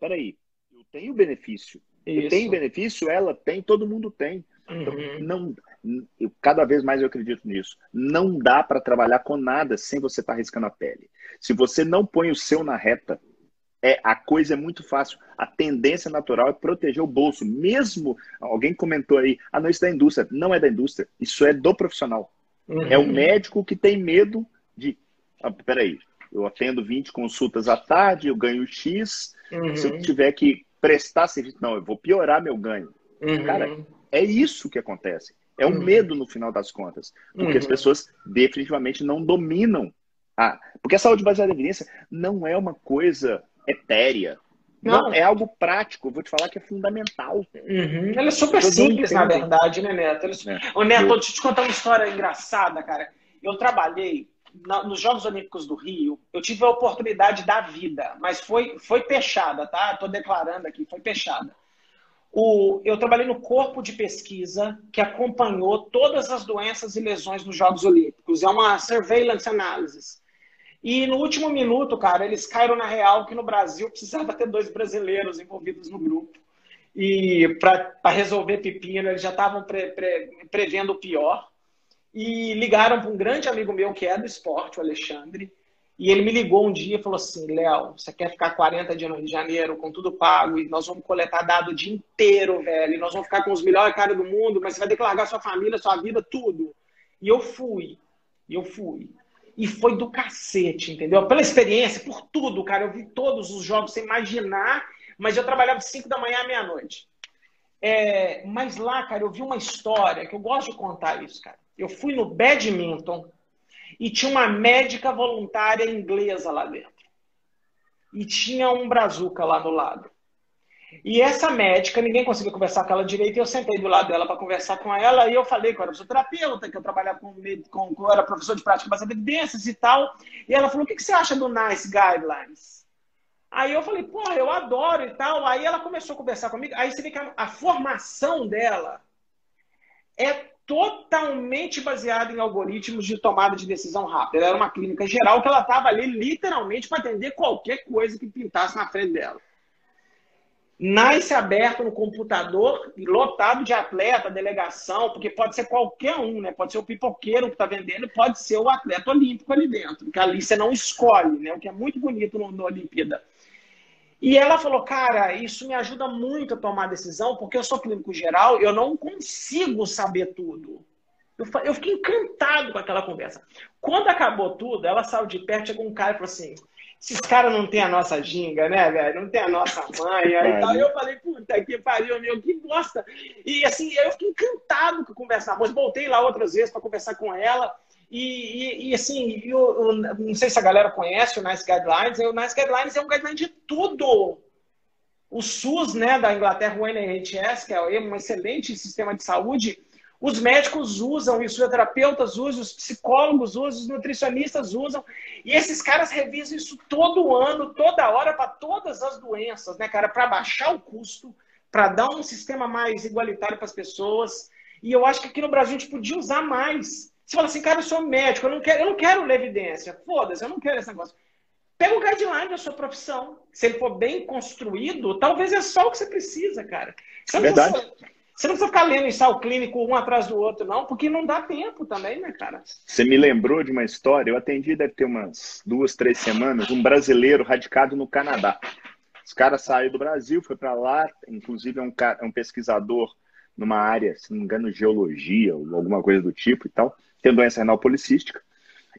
peraí, eu tenho benefício. Isso. Eu tenho benefício, ela tem, todo mundo tem. Então, uhum. não, eu, cada vez mais eu acredito nisso. Não dá para trabalhar com nada sem você estar tá arriscando a pele. Se você não põe o seu na reta, é, a coisa é muito fácil. A tendência natural é proteger o bolso. Mesmo, alguém comentou aí, ah, não, isso é da indústria. Não é da indústria, isso é do profissional. Uhum. É o médico que tem medo de. Ah, peraí, eu atendo 20 consultas à tarde, eu ganho X. Uhum. Se eu tiver que prestar serviço, não, eu vou piorar meu ganho. Uhum. Cara, é isso que acontece. É o um uhum. medo no final das contas. Porque as uhum. pessoas definitivamente não dominam. A... Porque a saúde baseada em evidência não é uma coisa etérea. Não. não. é algo prático. Eu vou te falar que é fundamental. Uhum. Ela é super simples, na verdade, né, Neto? É. Ô, Neto, deixa eu te contar uma história engraçada, cara. Eu trabalhei na, nos Jogos Olímpicos do Rio, eu tive a oportunidade da vida, mas foi, foi fechada, tá? Estou declarando aqui, foi fechada. O, eu trabalhei no corpo de pesquisa que acompanhou todas as doenças e lesões nos Jogos Olímpicos. É uma surveillance analysis. E no último minuto, cara, eles caíram na real que no Brasil precisava ter dois brasileiros envolvidos no grupo. E para resolver pepino, eles já estavam pre, pre, prevendo o pior. E ligaram para um grande amigo meu que é do esporte, o Alexandre. E ele me ligou um dia e falou assim: Léo, você quer ficar 40 dias no Rio de Janeiro com tudo pago e nós vamos coletar dado o dia inteiro, velho. E nós vamos ficar com os melhores caras do mundo, mas você vai largar sua família, sua vida, tudo. E eu fui. E eu fui. E foi do cacete, entendeu? Pela experiência, por tudo, cara. Eu vi todos os jogos sem imaginar, mas eu trabalhava de 5 da manhã à meia-noite. É, mas lá, cara, eu vi uma história que eu gosto de contar isso, cara. Eu fui no badminton e tinha uma médica voluntária inglesa lá dentro. E tinha um brazuca lá do lado. E essa médica, ninguém conseguia conversar com ela direito, e eu sentei do lado dela para conversar com ela, e eu falei que eu era fisioterapeuta, que eu trabalhava com, com, com eu era professor de prática baseada em evidências e tal. E ela falou: o que, que você acha do NICE Guidelines? Aí eu falei, pô, eu adoro e tal. Aí ela começou a conversar comigo. Aí você vê que a, a formação dela é totalmente baseada em algoritmos de tomada de decisão rápida. Ela era uma clínica geral que ela estava ali literalmente para atender qualquer coisa que pintasse na frente dela. Nasce aberto no computador, lotado de atleta, delegação, porque pode ser qualquer um, né? Pode ser o pipoqueiro que está vendendo, pode ser o atleta olímpico ali dentro, porque ali você não escolhe, né? O que é muito bonito no, no Olimpíada. E ela falou, cara, isso me ajuda muito a tomar decisão, porque eu sou clínico geral, eu não consigo saber tudo. Eu, eu fiquei encantado com aquela conversa. Quando acabou tudo, ela saiu de perto, chegou um cara e falou assim: esses caras não tem a nossa ginga, né, velho? Não tem a nossa mãe. Aí tal. eu falei, puta que pariu, meu, que bosta. E assim, eu fiquei encantado com conversar. Mas voltei lá outras vezes para conversar com ela. E, e, e assim, eu, eu, não sei se a galera conhece o Nice Guidelines. O Nice Guidelines é um guideline de tudo. O SUS, né, da Inglaterra, o NHS, que é um excelente sistema de saúde, os médicos usam, os fisioterapeutas usam, os psicólogos usam, os nutricionistas usam. E esses caras revisam isso todo ano, toda hora, para todas as doenças, né, cara? Para baixar o custo, para dar um sistema mais igualitário para as pessoas. E eu acho que aqui no Brasil a gente podia usar mais. Você fala assim, cara, eu sou médico, eu não quero, eu não quero ler evidência. Foda-se, eu não quero esse negócio. Pega o guideline da sua profissão. Se ele for bem construído, talvez é só o que você precisa, cara. Você Verdade. Precisa, você não precisa ficar lendo ensaio clínico um atrás do outro, não, porque não dá tempo também, né, cara? Você me lembrou de uma história, eu atendi, deve ter umas duas, três semanas, um brasileiro radicado no Canadá. Os caras saíram do Brasil, foi para lá, inclusive é um, é um pesquisador numa área, se não me engano, geologia ou alguma coisa do tipo e tal tem doença renal policística.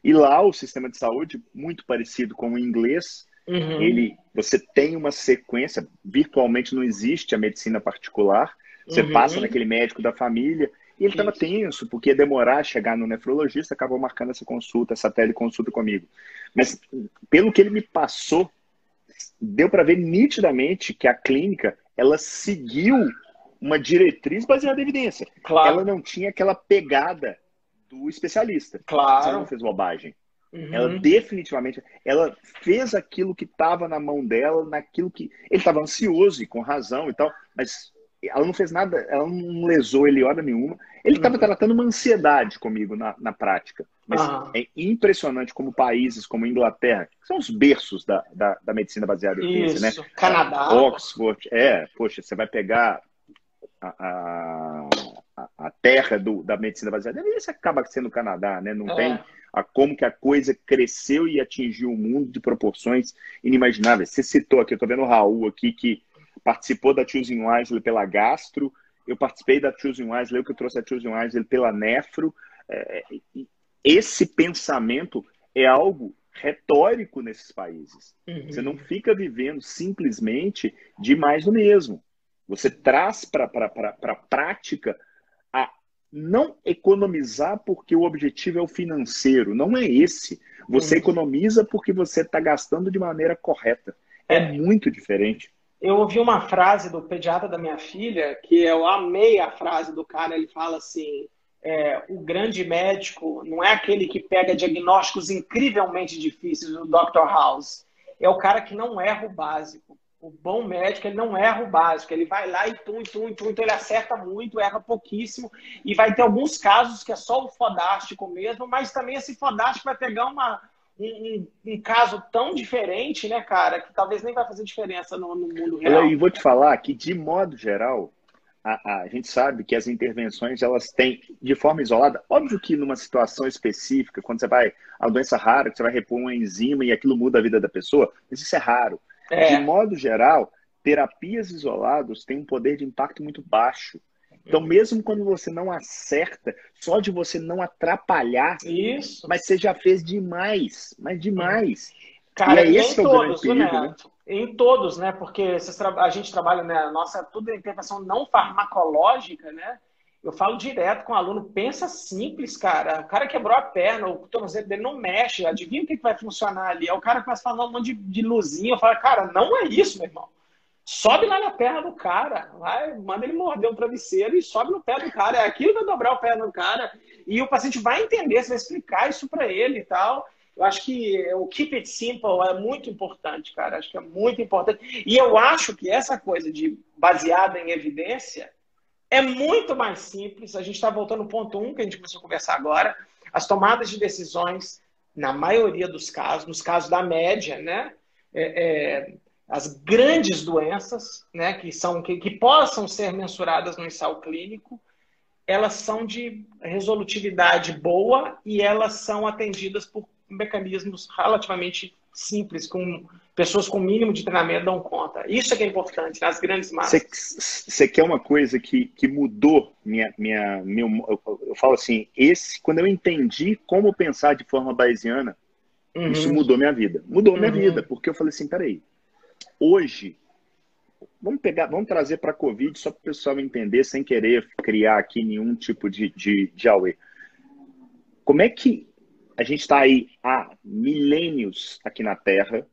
E lá o sistema de saúde, muito parecido com o inglês, uhum. ele, você tem uma sequência, virtualmente não existe a medicina particular, você uhum. passa naquele médico da família, e ele estava tenso, porque ia demorar a chegar no nefrologista, acabou marcando essa consulta, essa teleconsulta comigo. Mas pelo que ele me passou, deu para ver nitidamente que a clínica, ela seguiu uma diretriz baseada em evidência. Claro. Ela não tinha aquela pegada do especialista. Claro. Ela não fez bobagem. Uhum. Ela definitivamente, ela fez aquilo que estava na mão dela, naquilo que ele estava ansioso e com razão e tal, mas ela não fez nada, ela não lesou ele hora nenhuma. Ele estava uhum. tratando uma ansiedade comigo na, na prática. Mas uhum. é impressionante como países como Inglaterra, que são os berços da, da, da medicina baseada em evidência, né? Canadá. Oxford, é, poxa, você vai pegar a, a, a terra do, da medicina baseada evidência acaba sendo o Canadá, né? Não é. tem a como que a coisa cresceu e atingiu o mundo de proporções inimagináveis. Você citou aqui, eu estou vendo o Raul aqui que participou da Choosing Wisely pela Gastro, eu participei da Choosing Wisely, eu que trouxe a Choosing Wisely pela Nefro. É, esse pensamento é algo retórico nesses países. Uhum. Você não fica vivendo simplesmente de mais do mesmo. Você traz para a prática não economizar porque o objetivo é o financeiro. Não é esse. Você uhum. economiza porque você está gastando de maneira correta. É, é muito diferente. Eu ouvi uma frase do pediatra da minha filha que eu amei a frase do cara. Ele fala assim: é, o grande médico não é aquele que pega diagnósticos incrivelmente difíceis do Dr. House. É o cara que não erra o básico. O bom médico, ele não erra o básico. Ele vai lá e tum, tum, tum. Então ele acerta muito, erra pouquíssimo. E vai ter alguns casos que é só o fodástico mesmo, mas também esse fodástico vai pegar uma, um, um, caso tão diferente, né, cara, que talvez nem vai fazer diferença no, no mundo real. E vou te falar que, de modo geral, a, a, gente sabe que as intervenções elas têm de forma isolada. Óbvio que numa situação específica, quando você vai a doença rara, que você vai repor uma enzima e aquilo muda a vida da pessoa, mas isso é raro. É. De modo geral, terapias isoladas têm um poder de impacto muito baixo. Então, mesmo quando você não acerta, só de você não atrapalhar, Isso. mas você já fez demais, mas demais. Cara, e é esse que é todos, grande perigo, né? Em todos, né? Porque a gente trabalha, né? Nossa, tudo é intervenção não farmacológica, né? Eu falo direto com o aluno, pensa simples, cara. O cara quebrou a perna, o tornozelo dele não mexe, adivinha o que vai funcionar ali? Aí o cara começa a falar um monte de, de luzinha, eu falo, cara, não é isso, meu irmão. Sobe lá na perna do cara, vai, manda ele morder um travesseiro e sobe no pé do cara. É aquilo que vai dobrar o pé do cara. E o paciente vai entender, você vai explicar isso para ele e tal. Eu acho que o keep it simple é muito importante, cara. Acho que é muito importante. E eu acho que essa coisa de baseada em evidência é muito mais simples. A gente está voltando ao ponto 1 um, que a gente começou a conversar agora. As tomadas de decisões, na maioria dos casos, nos casos da média, né? É, é, as grandes doenças, né, que, são, que, que possam ser mensuradas no ensaio clínico, elas são de resolutividade boa e elas são atendidas por mecanismos relativamente simples, com pessoas com mínimo de treinamento dão conta. Isso é que é importante nas grandes massas. Você quer uma coisa que, que mudou minha, minha, meu, eu, eu, falo assim, esse quando eu entendi como pensar de forma bayesiana, uhum. isso mudou minha vida. Mudou uhum. minha vida, porque eu falei assim, peraí, hoje, vamos pegar, vamos trazer para a Covid só para o pessoal entender, sem querer criar aqui nenhum tipo de, de, de. Como é que a gente está aí há milênios aqui na Terra,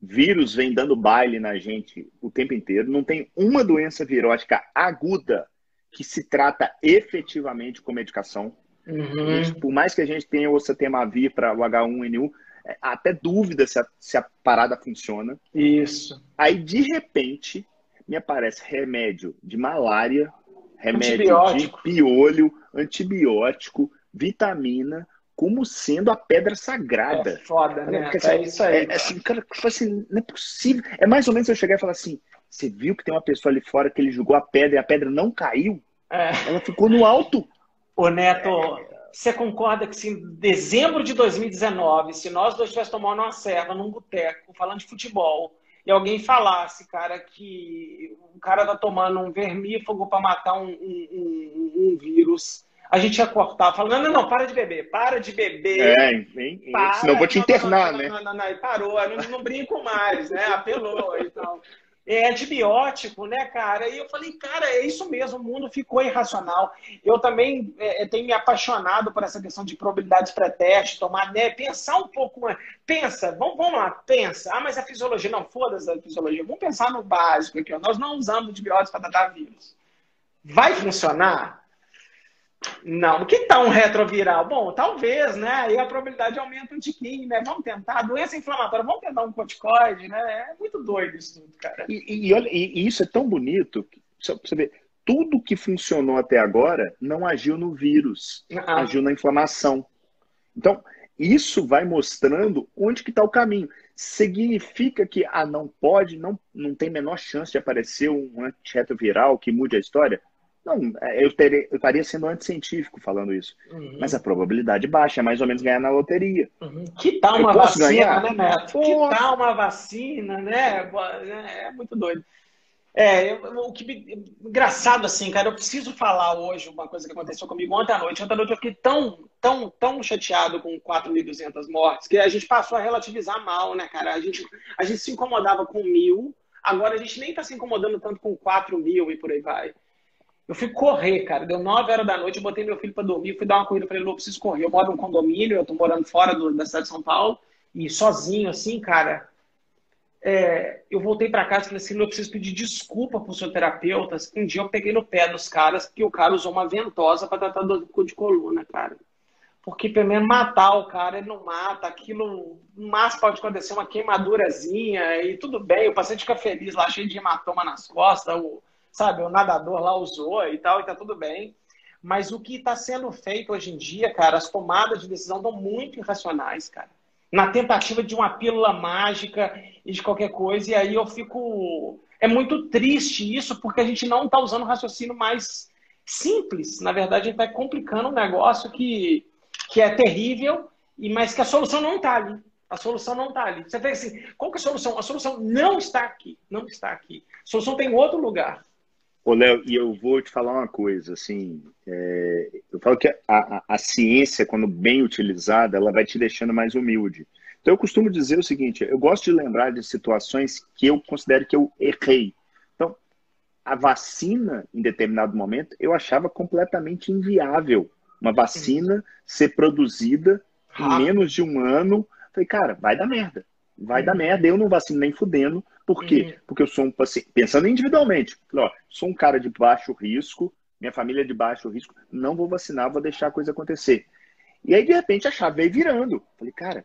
vírus vem dando baile na gente o tempo inteiro, não tem uma doença virótica aguda que se trata efetivamente com medicação. Uhum. Gente, por mais que a gente tenha o oseltamivir para o H1N1, é, até dúvida se a, se a parada funciona. Isso. Aí, de repente, me aparece remédio de malária, remédio de piolho, antibiótico, vitamina, como sendo a pedra sagrada. É foda, né? Porque, assim, é isso aí. É, assim, cara, assim, não é possível. É mais ou menos eu chegar e falar assim: você viu que tem uma pessoa ali fora que ele jogou a pedra e a pedra não caiu? É. Ela ficou no alto. Ô, Neto, você concorda que se em dezembro de 2019, se nós dois estivéssemos tomando uma serva num boteco, falando de futebol, e alguém falasse, cara, que o cara tá tomando um vermífugo para matar um, um, um, um, vírus, a gente ia cortar, falando, não, não, não, para de beber, para de beber. É, enfim, para, senão eu vou te internar, não, né? Não, não, não, parou, não, não brinco mais, né? Apelou e tal é antibiótico, né, cara? E eu falei, cara, é isso mesmo, o mundo ficou irracional. Eu também é, é tenho me apaixonado por essa questão de probabilidades pré-teste, tomar, né, pensar um pouco, pensa, vamos, vamos lá, pensa. Ah, mas a fisiologia, não, foda-se a fisiologia, vamos pensar no básico aqui, ó. nós não usamos antibióticos para tratar vírus. Vai funcionar? Não. O que está um retroviral? Bom, talvez, né? Aí a probabilidade aumenta um tiquinho, né? Vamos tentar. Doença inflamatória, vamos tentar um corticoide, né? É muito doido isso tudo, cara. E, e, olha, e, isso é tão bonito, só pra você ver, tudo que funcionou até agora não agiu no vírus, ah. agiu na inflamação. Então, isso vai mostrando onde que está o caminho. Significa que, ah, não pode, não, não tem menor chance de aparecer um antirretroviral que mude a história? Não, é, eu, teria, eu estaria sendo anticientífico falando isso. Uhum. Mas a probabilidade baixa é mais ou menos ganhar na loteria. Uhum. Que tal uma vacina, ganhar? né, Neto? Pô. Que tal uma vacina, né? É muito doido. É, eu, o que me, engraçado assim, cara, eu preciso falar hoje uma coisa que aconteceu comigo ontem à noite. Ontem à noite eu fiquei tão, tão, tão chateado com 4.200 mortes que a gente passou a relativizar mal, né, cara? A gente, a gente se incomodava com mil, agora a gente nem tá se incomodando tanto com 4 mil e por aí vai. Eu fui correr, cara. Deu 9 horas da noite, eu botei meu filho para dormir, fui dar uma corrida. Falei, não, preciso correr. Eu moro num condomínio, eu tô morando fora do, da cidade de São Paulo, e sozinho, assim, cara é, eu voltei para casa e falei assim, eu preciso pedir desculpa para os seus terapeutas. Um dia eu peguei no pé dos caras porque o cara usou uma ventosa para tratar dor de coluna, cara. Porque pelo menos matar o cara, ele não mata, aquilo, mas pode acontecer uma queimadurazinha e tudo bem, o paciente fica feliz lá, cheio de hematoma nas costas, o, sabe, o nadador lá usou e tal, e tá tudo bem. Mas o que está sendo feito hoje em dia, cara, as tomadas de decisão estão muito irracionais, cara na tentativa de uma pílula mágica e de qualquer coisa. E aí eu fico. É muito triste isso, porque a gente não está usando raciocínio mais simples. Na verdade, a gente está complicando um negócio que, que é terrível, e mas que a solução não está ali. A solução não está ali. Você vê assim, qual que é a solução? A solução não está aqui. Não está aqui. A solução tem em outro lugar. Ô, Léo, e eu vou te falar uma coisa, assim, é, eu falo que a, a, a, ciência, quando bem utilizada, ela vai te deixando mais humilde. Então, eu costumo dizer o seguinte, eu gosto de lembrar de situações que eu considero que eu errei. Então, a vacina, em determinado momento, eu achava completamente inviável. Uma vacina ser produzida em menos de um ano. Falei, cara, vai dar merda. Vai dar merda, eu não vacino nem fudendo, por quê? Uhum. Porque eu sou um paciente, pensando individualmente, ó, sou um cara de baixo risco, minha família é de baixo risco, não vou vacinar, vou deixar a coisa acontecer. E aí, de repente, a chave veio virando. Falei, cara,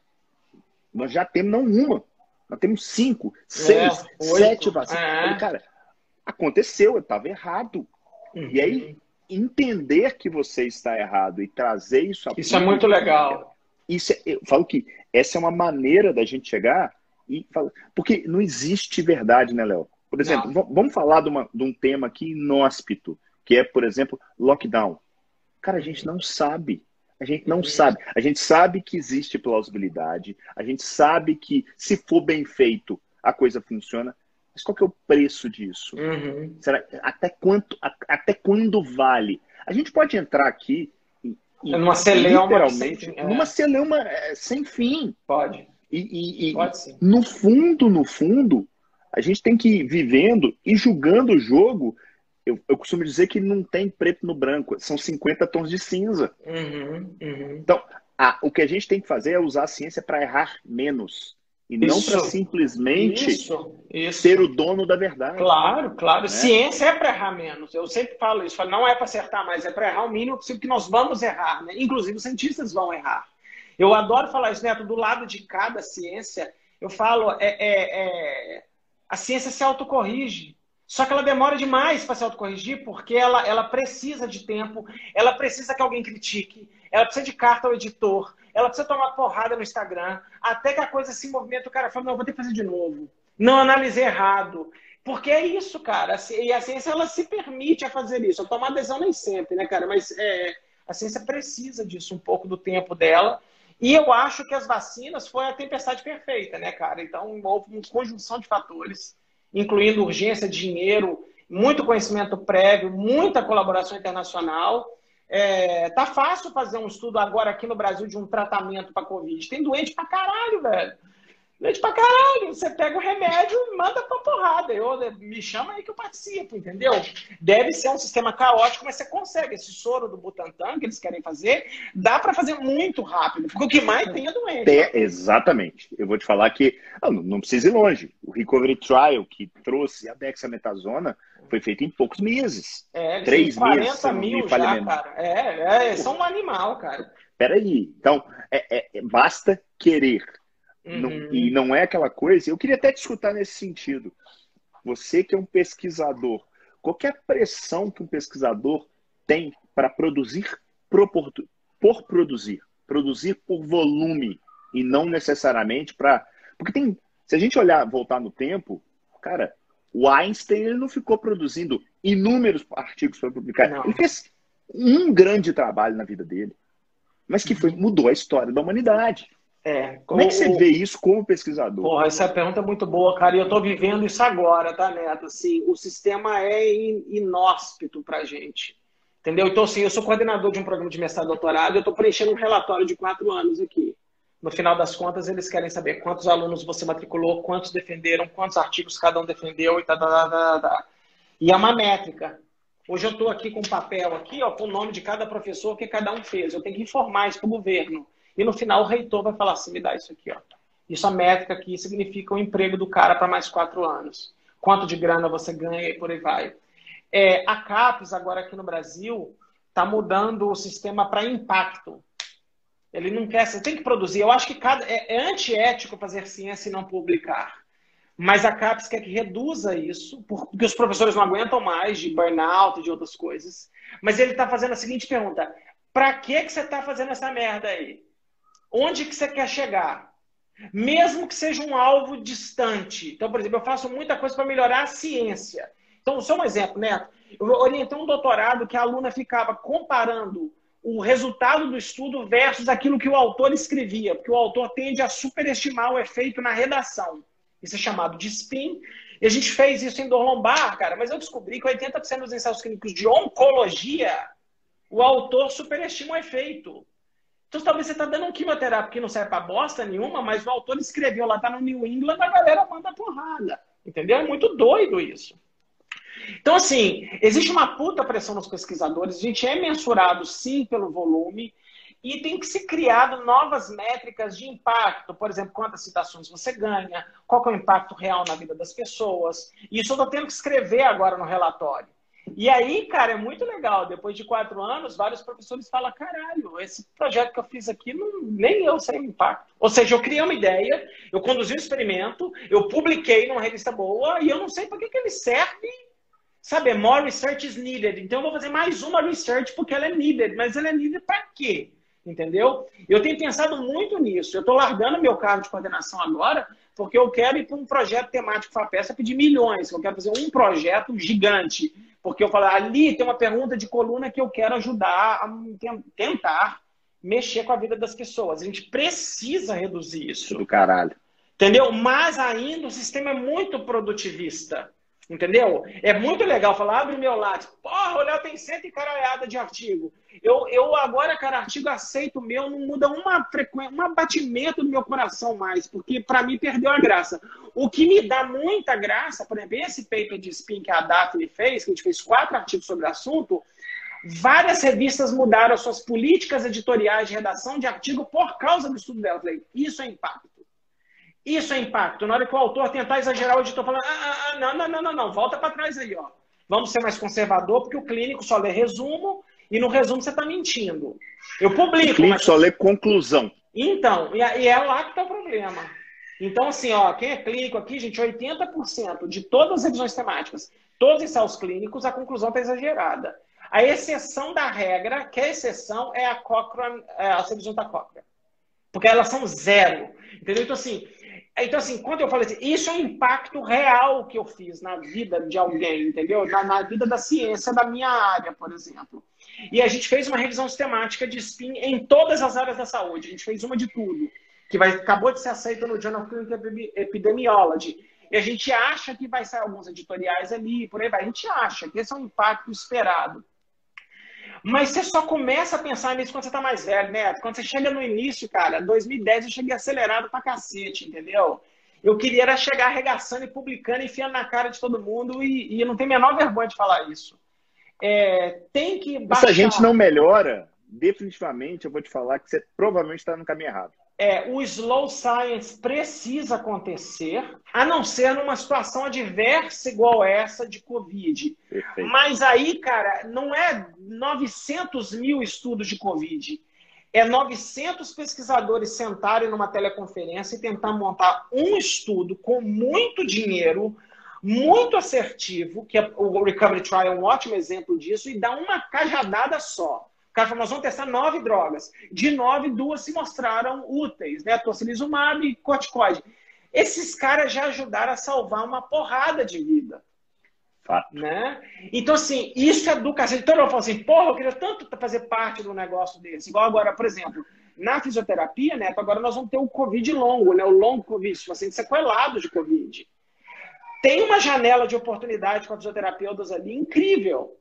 nós já temos não uma, nós temos cinco, seis, é, sete vacinas. É. Falei, cara, aconteceu, eu estava errado. Uhum. E aí, uhum. entender que você está errado e trazer isso a Isso é muito legal. Isso é, eu falo que essa é uma maneira da gente chegar e fala, porque não existe verdade, né, Léo? Por exemplo, não. vamos falar de, uma, de um tema aqui inóspito, que é, por exemplo, lockdown. Cara, a gente não sabe. A gente não sabe. A gente sabe que existe plausibilidade. A gente sabe que, se for bem feito, a coisa funciona. Mas qual que é o preço disso? Uhum. Será, até, quanto, até quando vale? A gente pode entrar aqui e, numa celeuma literalmente sem, é. numa celeuma é, sem fim. Pode. E, e, e no fundo, no fundo, a gente tem que ir vivendo e julgando o jogo. Eu, eu, costumo dizer que não tem preto no branco, são 50 tons de cinza. Uhum, uhum. Então, a, o que a gente tem que fazer é usar a ciência para errar menos. E isso, não para simplesmente isso, isso. ser o dono da verdade. Claro, claro. Né? Ciência é para errar menos. Eu sempre falo isso. Falo, não é para acertar mais, é para errar o mínimo possível que nós vamos errar. Né? Inclusive, os cientistas vão errar. Eu adoro falar isso, Neto, do lado de cada ciência, eu falo, é, é, é a ciência se autocorrige. Só que ela demora demais para se autocorrigir, porque ela, ela precisa de tempo, ela precisa que alguém critique, ela precisa de carta ao editor, ela precisa tomar porrada no Instagram, até que a coisa se movimenta, o cara fala, não, vou ter que fazer de novo. Não analisei errado. Porque é isso, cara. E a ciência, ela se permite a fazer isso. Eu tomo adesão nem sempre, né, cara? Mas é, a ciência precisa disso, um pouco do tempo dela. E eu acho que as vacinas foi a tempestade perfeita, né, cara? Então, houve uma conjunção de fatores, incluindo urgência, dinheiro, muito conhecimento prévio, muita colaboração internacional. É, tá fácil fazer um estudo agora aqui no Brasil de um tratamento para Covid. Tem doente pra caralho, velho. Leite pra caralho. Você pega o remédio e manda pra porrada. Eu, me chama aí que eu participo, entendeu? Deve ser um sistema caótico, mas você consegue. Esse soro do Butantan que eles querem fazer, dá para fazer muito rápido. Porque o que mais tem é doente. É, exatamente. Eu vou te falar que não, não precisa ir longe. O Recovery Trial, que trouxe a dexametasona, foi feito em poucos meses. É, Três 40 meses. 40 mil já, cara. É, é, são um animal, cara. Peraí. Então, é, é, basta querer. Uhum. Não, e não é aquela coisa. Eu queria até te escutar nesse sentido. Você que é um pesquisador, qualquer pressão que um pesquisador tem para produzir por, por produzir, produzir por volume e não necessariamente para. Porque tem. Se a gente olhar, voltar no tempo, cara, O Einstein ele não ficou produzindo inúmeros artigos para publicar. Não. Ele fez um grande trabalho na vida dele, mas que foi, mudou a história da humanidade. É, como, é que você vê isso como pesquisador? Porra, essa pergunta é muito boa, cara, e eu estou vivendo isso agora, tá, Neto? Assim, o sistema é inóspito para gente. Entendeu? Então, assim, eu sou coordenador de um programa de mestrado e doutorado, eu estou preenchendo um relatório de quatro anos aqui. No final das contas, eles querem saber quantos alunos você matriculou, quantos defenderam, quantos artigos cada um defendeu e tá, tá, tá, tá, tá. E é uma métrica. Hoje eu estou aqui com um papel aqui, ó, com o nome de cada professor que cada um fez. Eu tenho que informar isso para o governo. E no final o reitor vai falar assim, me dá isso aqui, ó. Isso a métrica aqui significa o emprego do cara para mais quatro anos. Quanto de grana você ganha e por aí vai. É, a CAPES, agora aqui no Brasil, está mudando o sistema para impacto. Ele não quer, você tem que produzir. Eu acho que cada, é, é antiético fazer ciência e não publicar. Mas a CAPES quer que reduza isso, porque os professores não aguentam mais de burnout e de outras coisas. Mas ele está fazendo a seguinte pergunta: para que, que você está fazendo essa merda aí? Onde que você quer chegar? Mesmo que seja um alvo distante. Então, por exemplo, eu faço muita coisa para melhorar a ciência. Então, só um exemplo, Neto. Eu orientei um doutorado que a aluna ficava comparando o resultado do estudo versus aquilo que o autor escrevia, porque o autor tende a superestimar o efeito na redação. Isso é chamado de spin. E a gente fez isso em dor lombar, cara, mas eu descobri que 80% dos ensaios clínicos de oncologia, o autor superestima o efeito. Então, talvez você está dando um quimioterapia que não serve para bosta nenhuma, mas o autor escreveu lá, tá no New England, a galera manda porrada. Entendeu? É muito doido isso. Então, assim, existe uma puta pressão nos pesquisadores, a gente é mensurado sim pelo volume, e tem que ser criado novas métricas de impacto, por exemplo, quantas citações você ganha, qual é o impacto real na vida das pessoas. Isso eu estou tendo que escrever agora no relatório. E aí, cara, é muito legal. Depois de quatro anos, vários professores falam: caralho, esse projeto que eu fiz aqui, não, nem eu sei o impacto. Ou seja, eu criei uma ideia, eu conduzi um experimento, eu publiquei numa revista boa e eu não sei para que, que ele serve Sabe, more research is needed. Então eu vou fazer mais uma research porque ela é needed. Mas ela é needed para quê? Entendeu? Eu tenho pensado muito nisso. Eu estou largando meu cargo de coordenação agora porque eu quero ir para um projeto temático FAPESA pedir milhões. Eu quero fazer um projeto gigante. Porque eu falo, ali tem uma pergunta de coluna que eu quero ajudar a tentar mexer com a vida das pessoas. A gente precisa reduzir isso. Do caralho. Entendeu? Mas ainda o sistema é muito produtivista. Entendeu? É muito legal falar, abre meu lápis. Porra, o Léo tem cento e caralhada de artigo. Eu, eu agora, cara, artigo aceito meu, não muda uma frequência, um abatimento do meu coração mais, porque para mim perdeu a graça. O que me dá muita graça, por exemplo, esse paper de spin que a Daphne fez, que a gente fez quatro artigos sobre o assunto, várias revistas mudaram suas políticas editoriais de redação de artigo por causa do estudo dela. Falei, isso é impacto. Isso é impacto. Na hora que o autor tentar exagerar, o editor fala: ah, ah, ah não, não, não, não, não, volta para trás aí, ó. Vamos ser mais conservador, porque o clínico só lê resumo e no resumo você está mentindo. Eu publico. O clínico mas... só lê conclusão. Então, e é lá que está o problema. Então, assim, ó, quem é clínico aqui, gente, 80% de todas as revisões temáticas, todos os ensaios clínicos, a conclusão está exagerada. A exceção da regra, que a exceção é a Cochrane, é a revisão da Cochrane. Porque elas são zero. Entendeu? Então, assim, então, assim, quando eu falei assim, isso é um impacto real que eu fiz na vida de alguém, entendeu? Na, na, vida da ciência da minha área, por exemplo. E a gente fez uma revisão sistemática de SPIN em todas as áreas da saúde. A gente fez uma de tudo, que vai, acabou de ser aceita no Journal of Clinical Epidemiology. E a gente acha que vai sair alguns editoriais ali, por aí vai. A gente acha que esse é um impacto esperado. Mas você só começa a pensar nisso quando você tá mais velho, né? Quando você chega no início, cara, 2010 eu cheguei acelerado pra cacete, entendeu? Eu queria era chegar arregaçando e publicando, enfiando na cara de todo mundo e, e eu não tenho a menor vergonha de falar isso. É, tem que baixar... Se a gente não melhora, definitivamente eu vou te falar que você provavelmente está no caminho errado é, o slow science precisa acontecer, a não ser numa situação adversa igual essa de Covid. Perfeito. Mas aí, cara, não é 900 mil estudos de Covid. É 900 pesquisadores sentarem numa teleconferência e tentar montar um estudo com muito dinheiro, muito assertivo, que é o Recovery Trial é um ótimo exemplo disso, e dar uma cajadada só. O cara falou, nós vamos testar nove drogas. De nove, duas se mostraram úteis, né? Tocilizumab e corticoide. Esses caras já ajudaram a salvar uma porrada de vida. Fato. Né? Então, assim, isso é educação. Então, eu falo assim, porra, eu queria tanto fazer parte de um negócio desse. Igual agora, por exemplo, na fisioterapia, né? Agora nós vamos ter o Covid longo, né? O longo Covid, paciente tipo assim, sequelado de Covid. Tem uma janela de oportunidade com os fisioterapeutas ali incrível.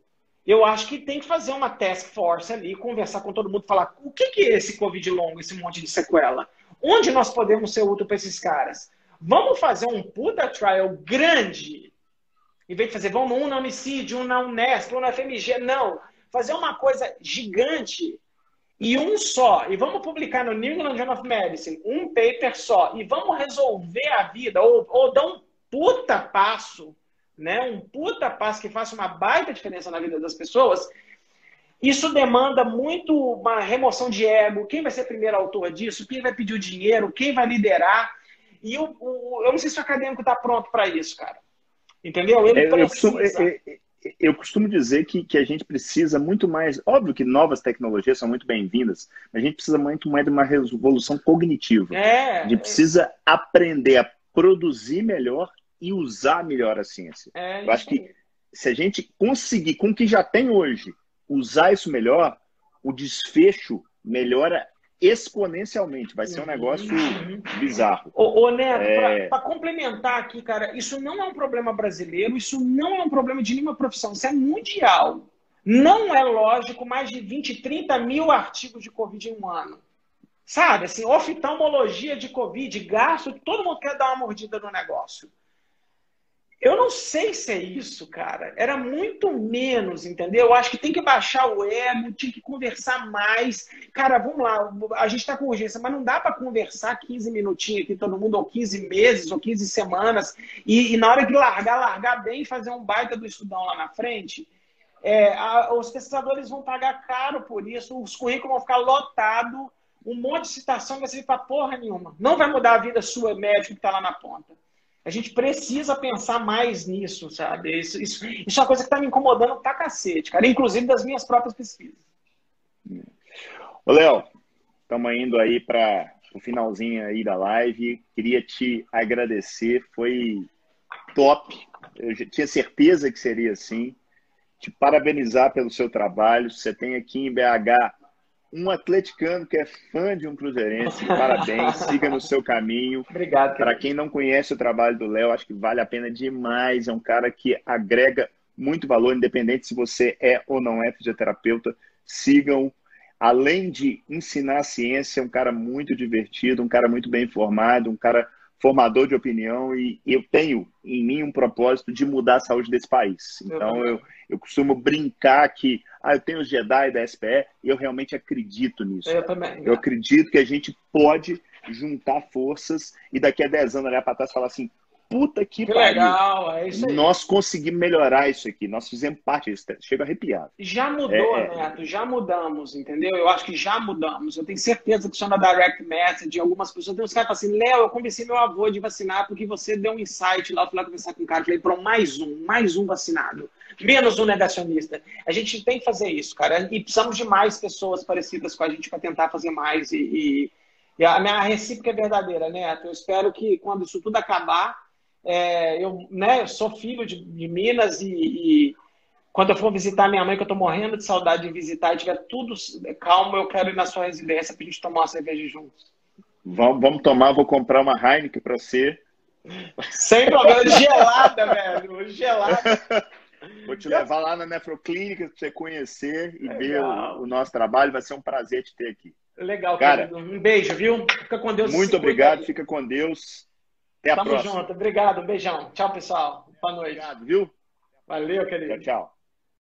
Eu acho que tem que fazer uma task force ali, conversar com todo mundo, falar o que, que é esse Covid longo, esse monte de sequela? Onde nós podemos ser útil para esses caras? Vamos fazer um puta trial grande em vez de fazer, vamos um na homicídio, um na Unesp, um na FMG. Não. Fazer uma coisa gigante e um só. E vamos publicar no New England Journal of Medicine um paper só. E vamos resolver a vida. Ou, ou dar um puta passo, né? Um puta passo que faça uma baita diferença na vida das pessoas. Isso demanda muito uma remoção de ego. Quem vai ser primeiro autor disso? Quem vai pedir o dinheiro? Quem vai liderar? E o eu não sei se o acadêmico está pronto para isso, cara. Entendeu? Ele eu, costumo, eu, eu, costumo dizer que, que a gente precisa muito mais. Óbvio que novas tecnologias são muito bem-vindas, mas a gente precisa muito mais de uma revolução cognitiva. É, a gente precisa aprender a produzir melhor e usar melhor a ciência. É, eu acho que se a gente conseguir, com o que já tem hoje, usar isso melhor, o desfecho melhora exponencialmente. Vai ser um negócio uhum. bizarro. Ô, ô Neto, é... para complementar aqui, cara, isso não é um problema brasileiro, isso não é um problema de nenhuma profissão, isso é mundial. Não é lógico mais de 20, 30 mil artigos de Covid em um ano. Sabe, assim, oftalmologia de Covid, gasto, todo mundo quer dar uma mordida no negócio. Eu não sei se é isso, cara. Era muito menos, entendeu? Eu acho que tem que baixar o ego, tinha que conversar mais. Cara, vamos lá, a gente está com urgência, mas não dá para conversar 15 minutinhos aqui, todo mundo, ou 15 meses, ou 15 semanas, e, e na hora de largar, largar bem e fazer um baita do estudão lá na frente. É, a, os pesquisadores vão pagar caro por isso, os currículos vão ficar lotados, um monte de citação vai servir para porra nenhuma. Não vai mudar a vida sua, médico, que está lá na ponta. A gente precisa pensar mais nisso, sabe? Isso, isso, isso é uma coisa que está me incomodando pra cacete, cara. Inclusive das minhas próprias pesquisas. Ô, Léo, estamos indo aí para o finalzinho aí da live. Queria te agradecer, foi top. Eu tinha certeza que seria assim. Te parabenizar pelo seu trabalho. Você tem aqui em BH um atleticano que é fã de um cruzeirense. Parabéns, siga no seu caminho. Obrigado. Para quem não conhece o trabalho do Léo, acho que vale a pena demais. É um cara que agrega muito valor, independente se você é ou não é fisioterapeuta. Sigam. Além de ensinar a ciência, é um cara muito divertido, um cara muito bem informado, um cara formador de opinião e eu tenho em mim um propósito de mudar a saúde desse país. Então eu, eu costumo brincar que ah, eu tenho os Jedi da SPE e eu realmente acredito nisso. Eu também. Eu acredito que a gente pode juntar forças e daqui a 10 anos olhar para trás e falar assim, puta que, que pariu. legal, é isso aí. Nós conseguimos melhorar isso aqui, nós fizemos parte disso, chega arrepiado. Já mudou, é, é... Neto, já mudamos, entendeu? Eu acho que já mudamos. Eu tenho certeza que chama direct message, algumas pessoas, tem uns caras que falam assim, Léo, eu convenci meu avô de vacinar porque você deu um insight lá, eu fui lá conversar com o cara, falei, pronto, mais um, mais um vacinado. Menos um negacionista. A gente tem que fazer isso, cara, e precisamos de mais pessoas parecidas com a gente para tentar fazer mais e, e... E a minha recíproca é verdadeira, Neto. Eu espero que quando isso tudo acabar, é, eu, né, sou filho de, de Minas e, e, quando eu for visitar minha mãe, que eu estou morrendo de saudade de visitar, e tiver tudo calmo, eu quero ir na sua residência para a gente tomar uma cerveja juntos. Vamos, vamos tomar, vou comprar uma Heineken para você. Sem problema, gelada, velho, gelada. Vou te levar lá na Nefroclínica para você conhecer e Legal. ver o, o, nosso trabalho. Vai ser um prazer te ter aqui. Legal, cara. Querido. Um beijo, viu? Fica com Deus. Muito obrigado, fica com Deus. Até a Tamo próxima. junto. Obrigado. Um beijão. Tchau, pessoal. Boa noite. Obrigado, viu? Valeu, querido. Tchau, tchau.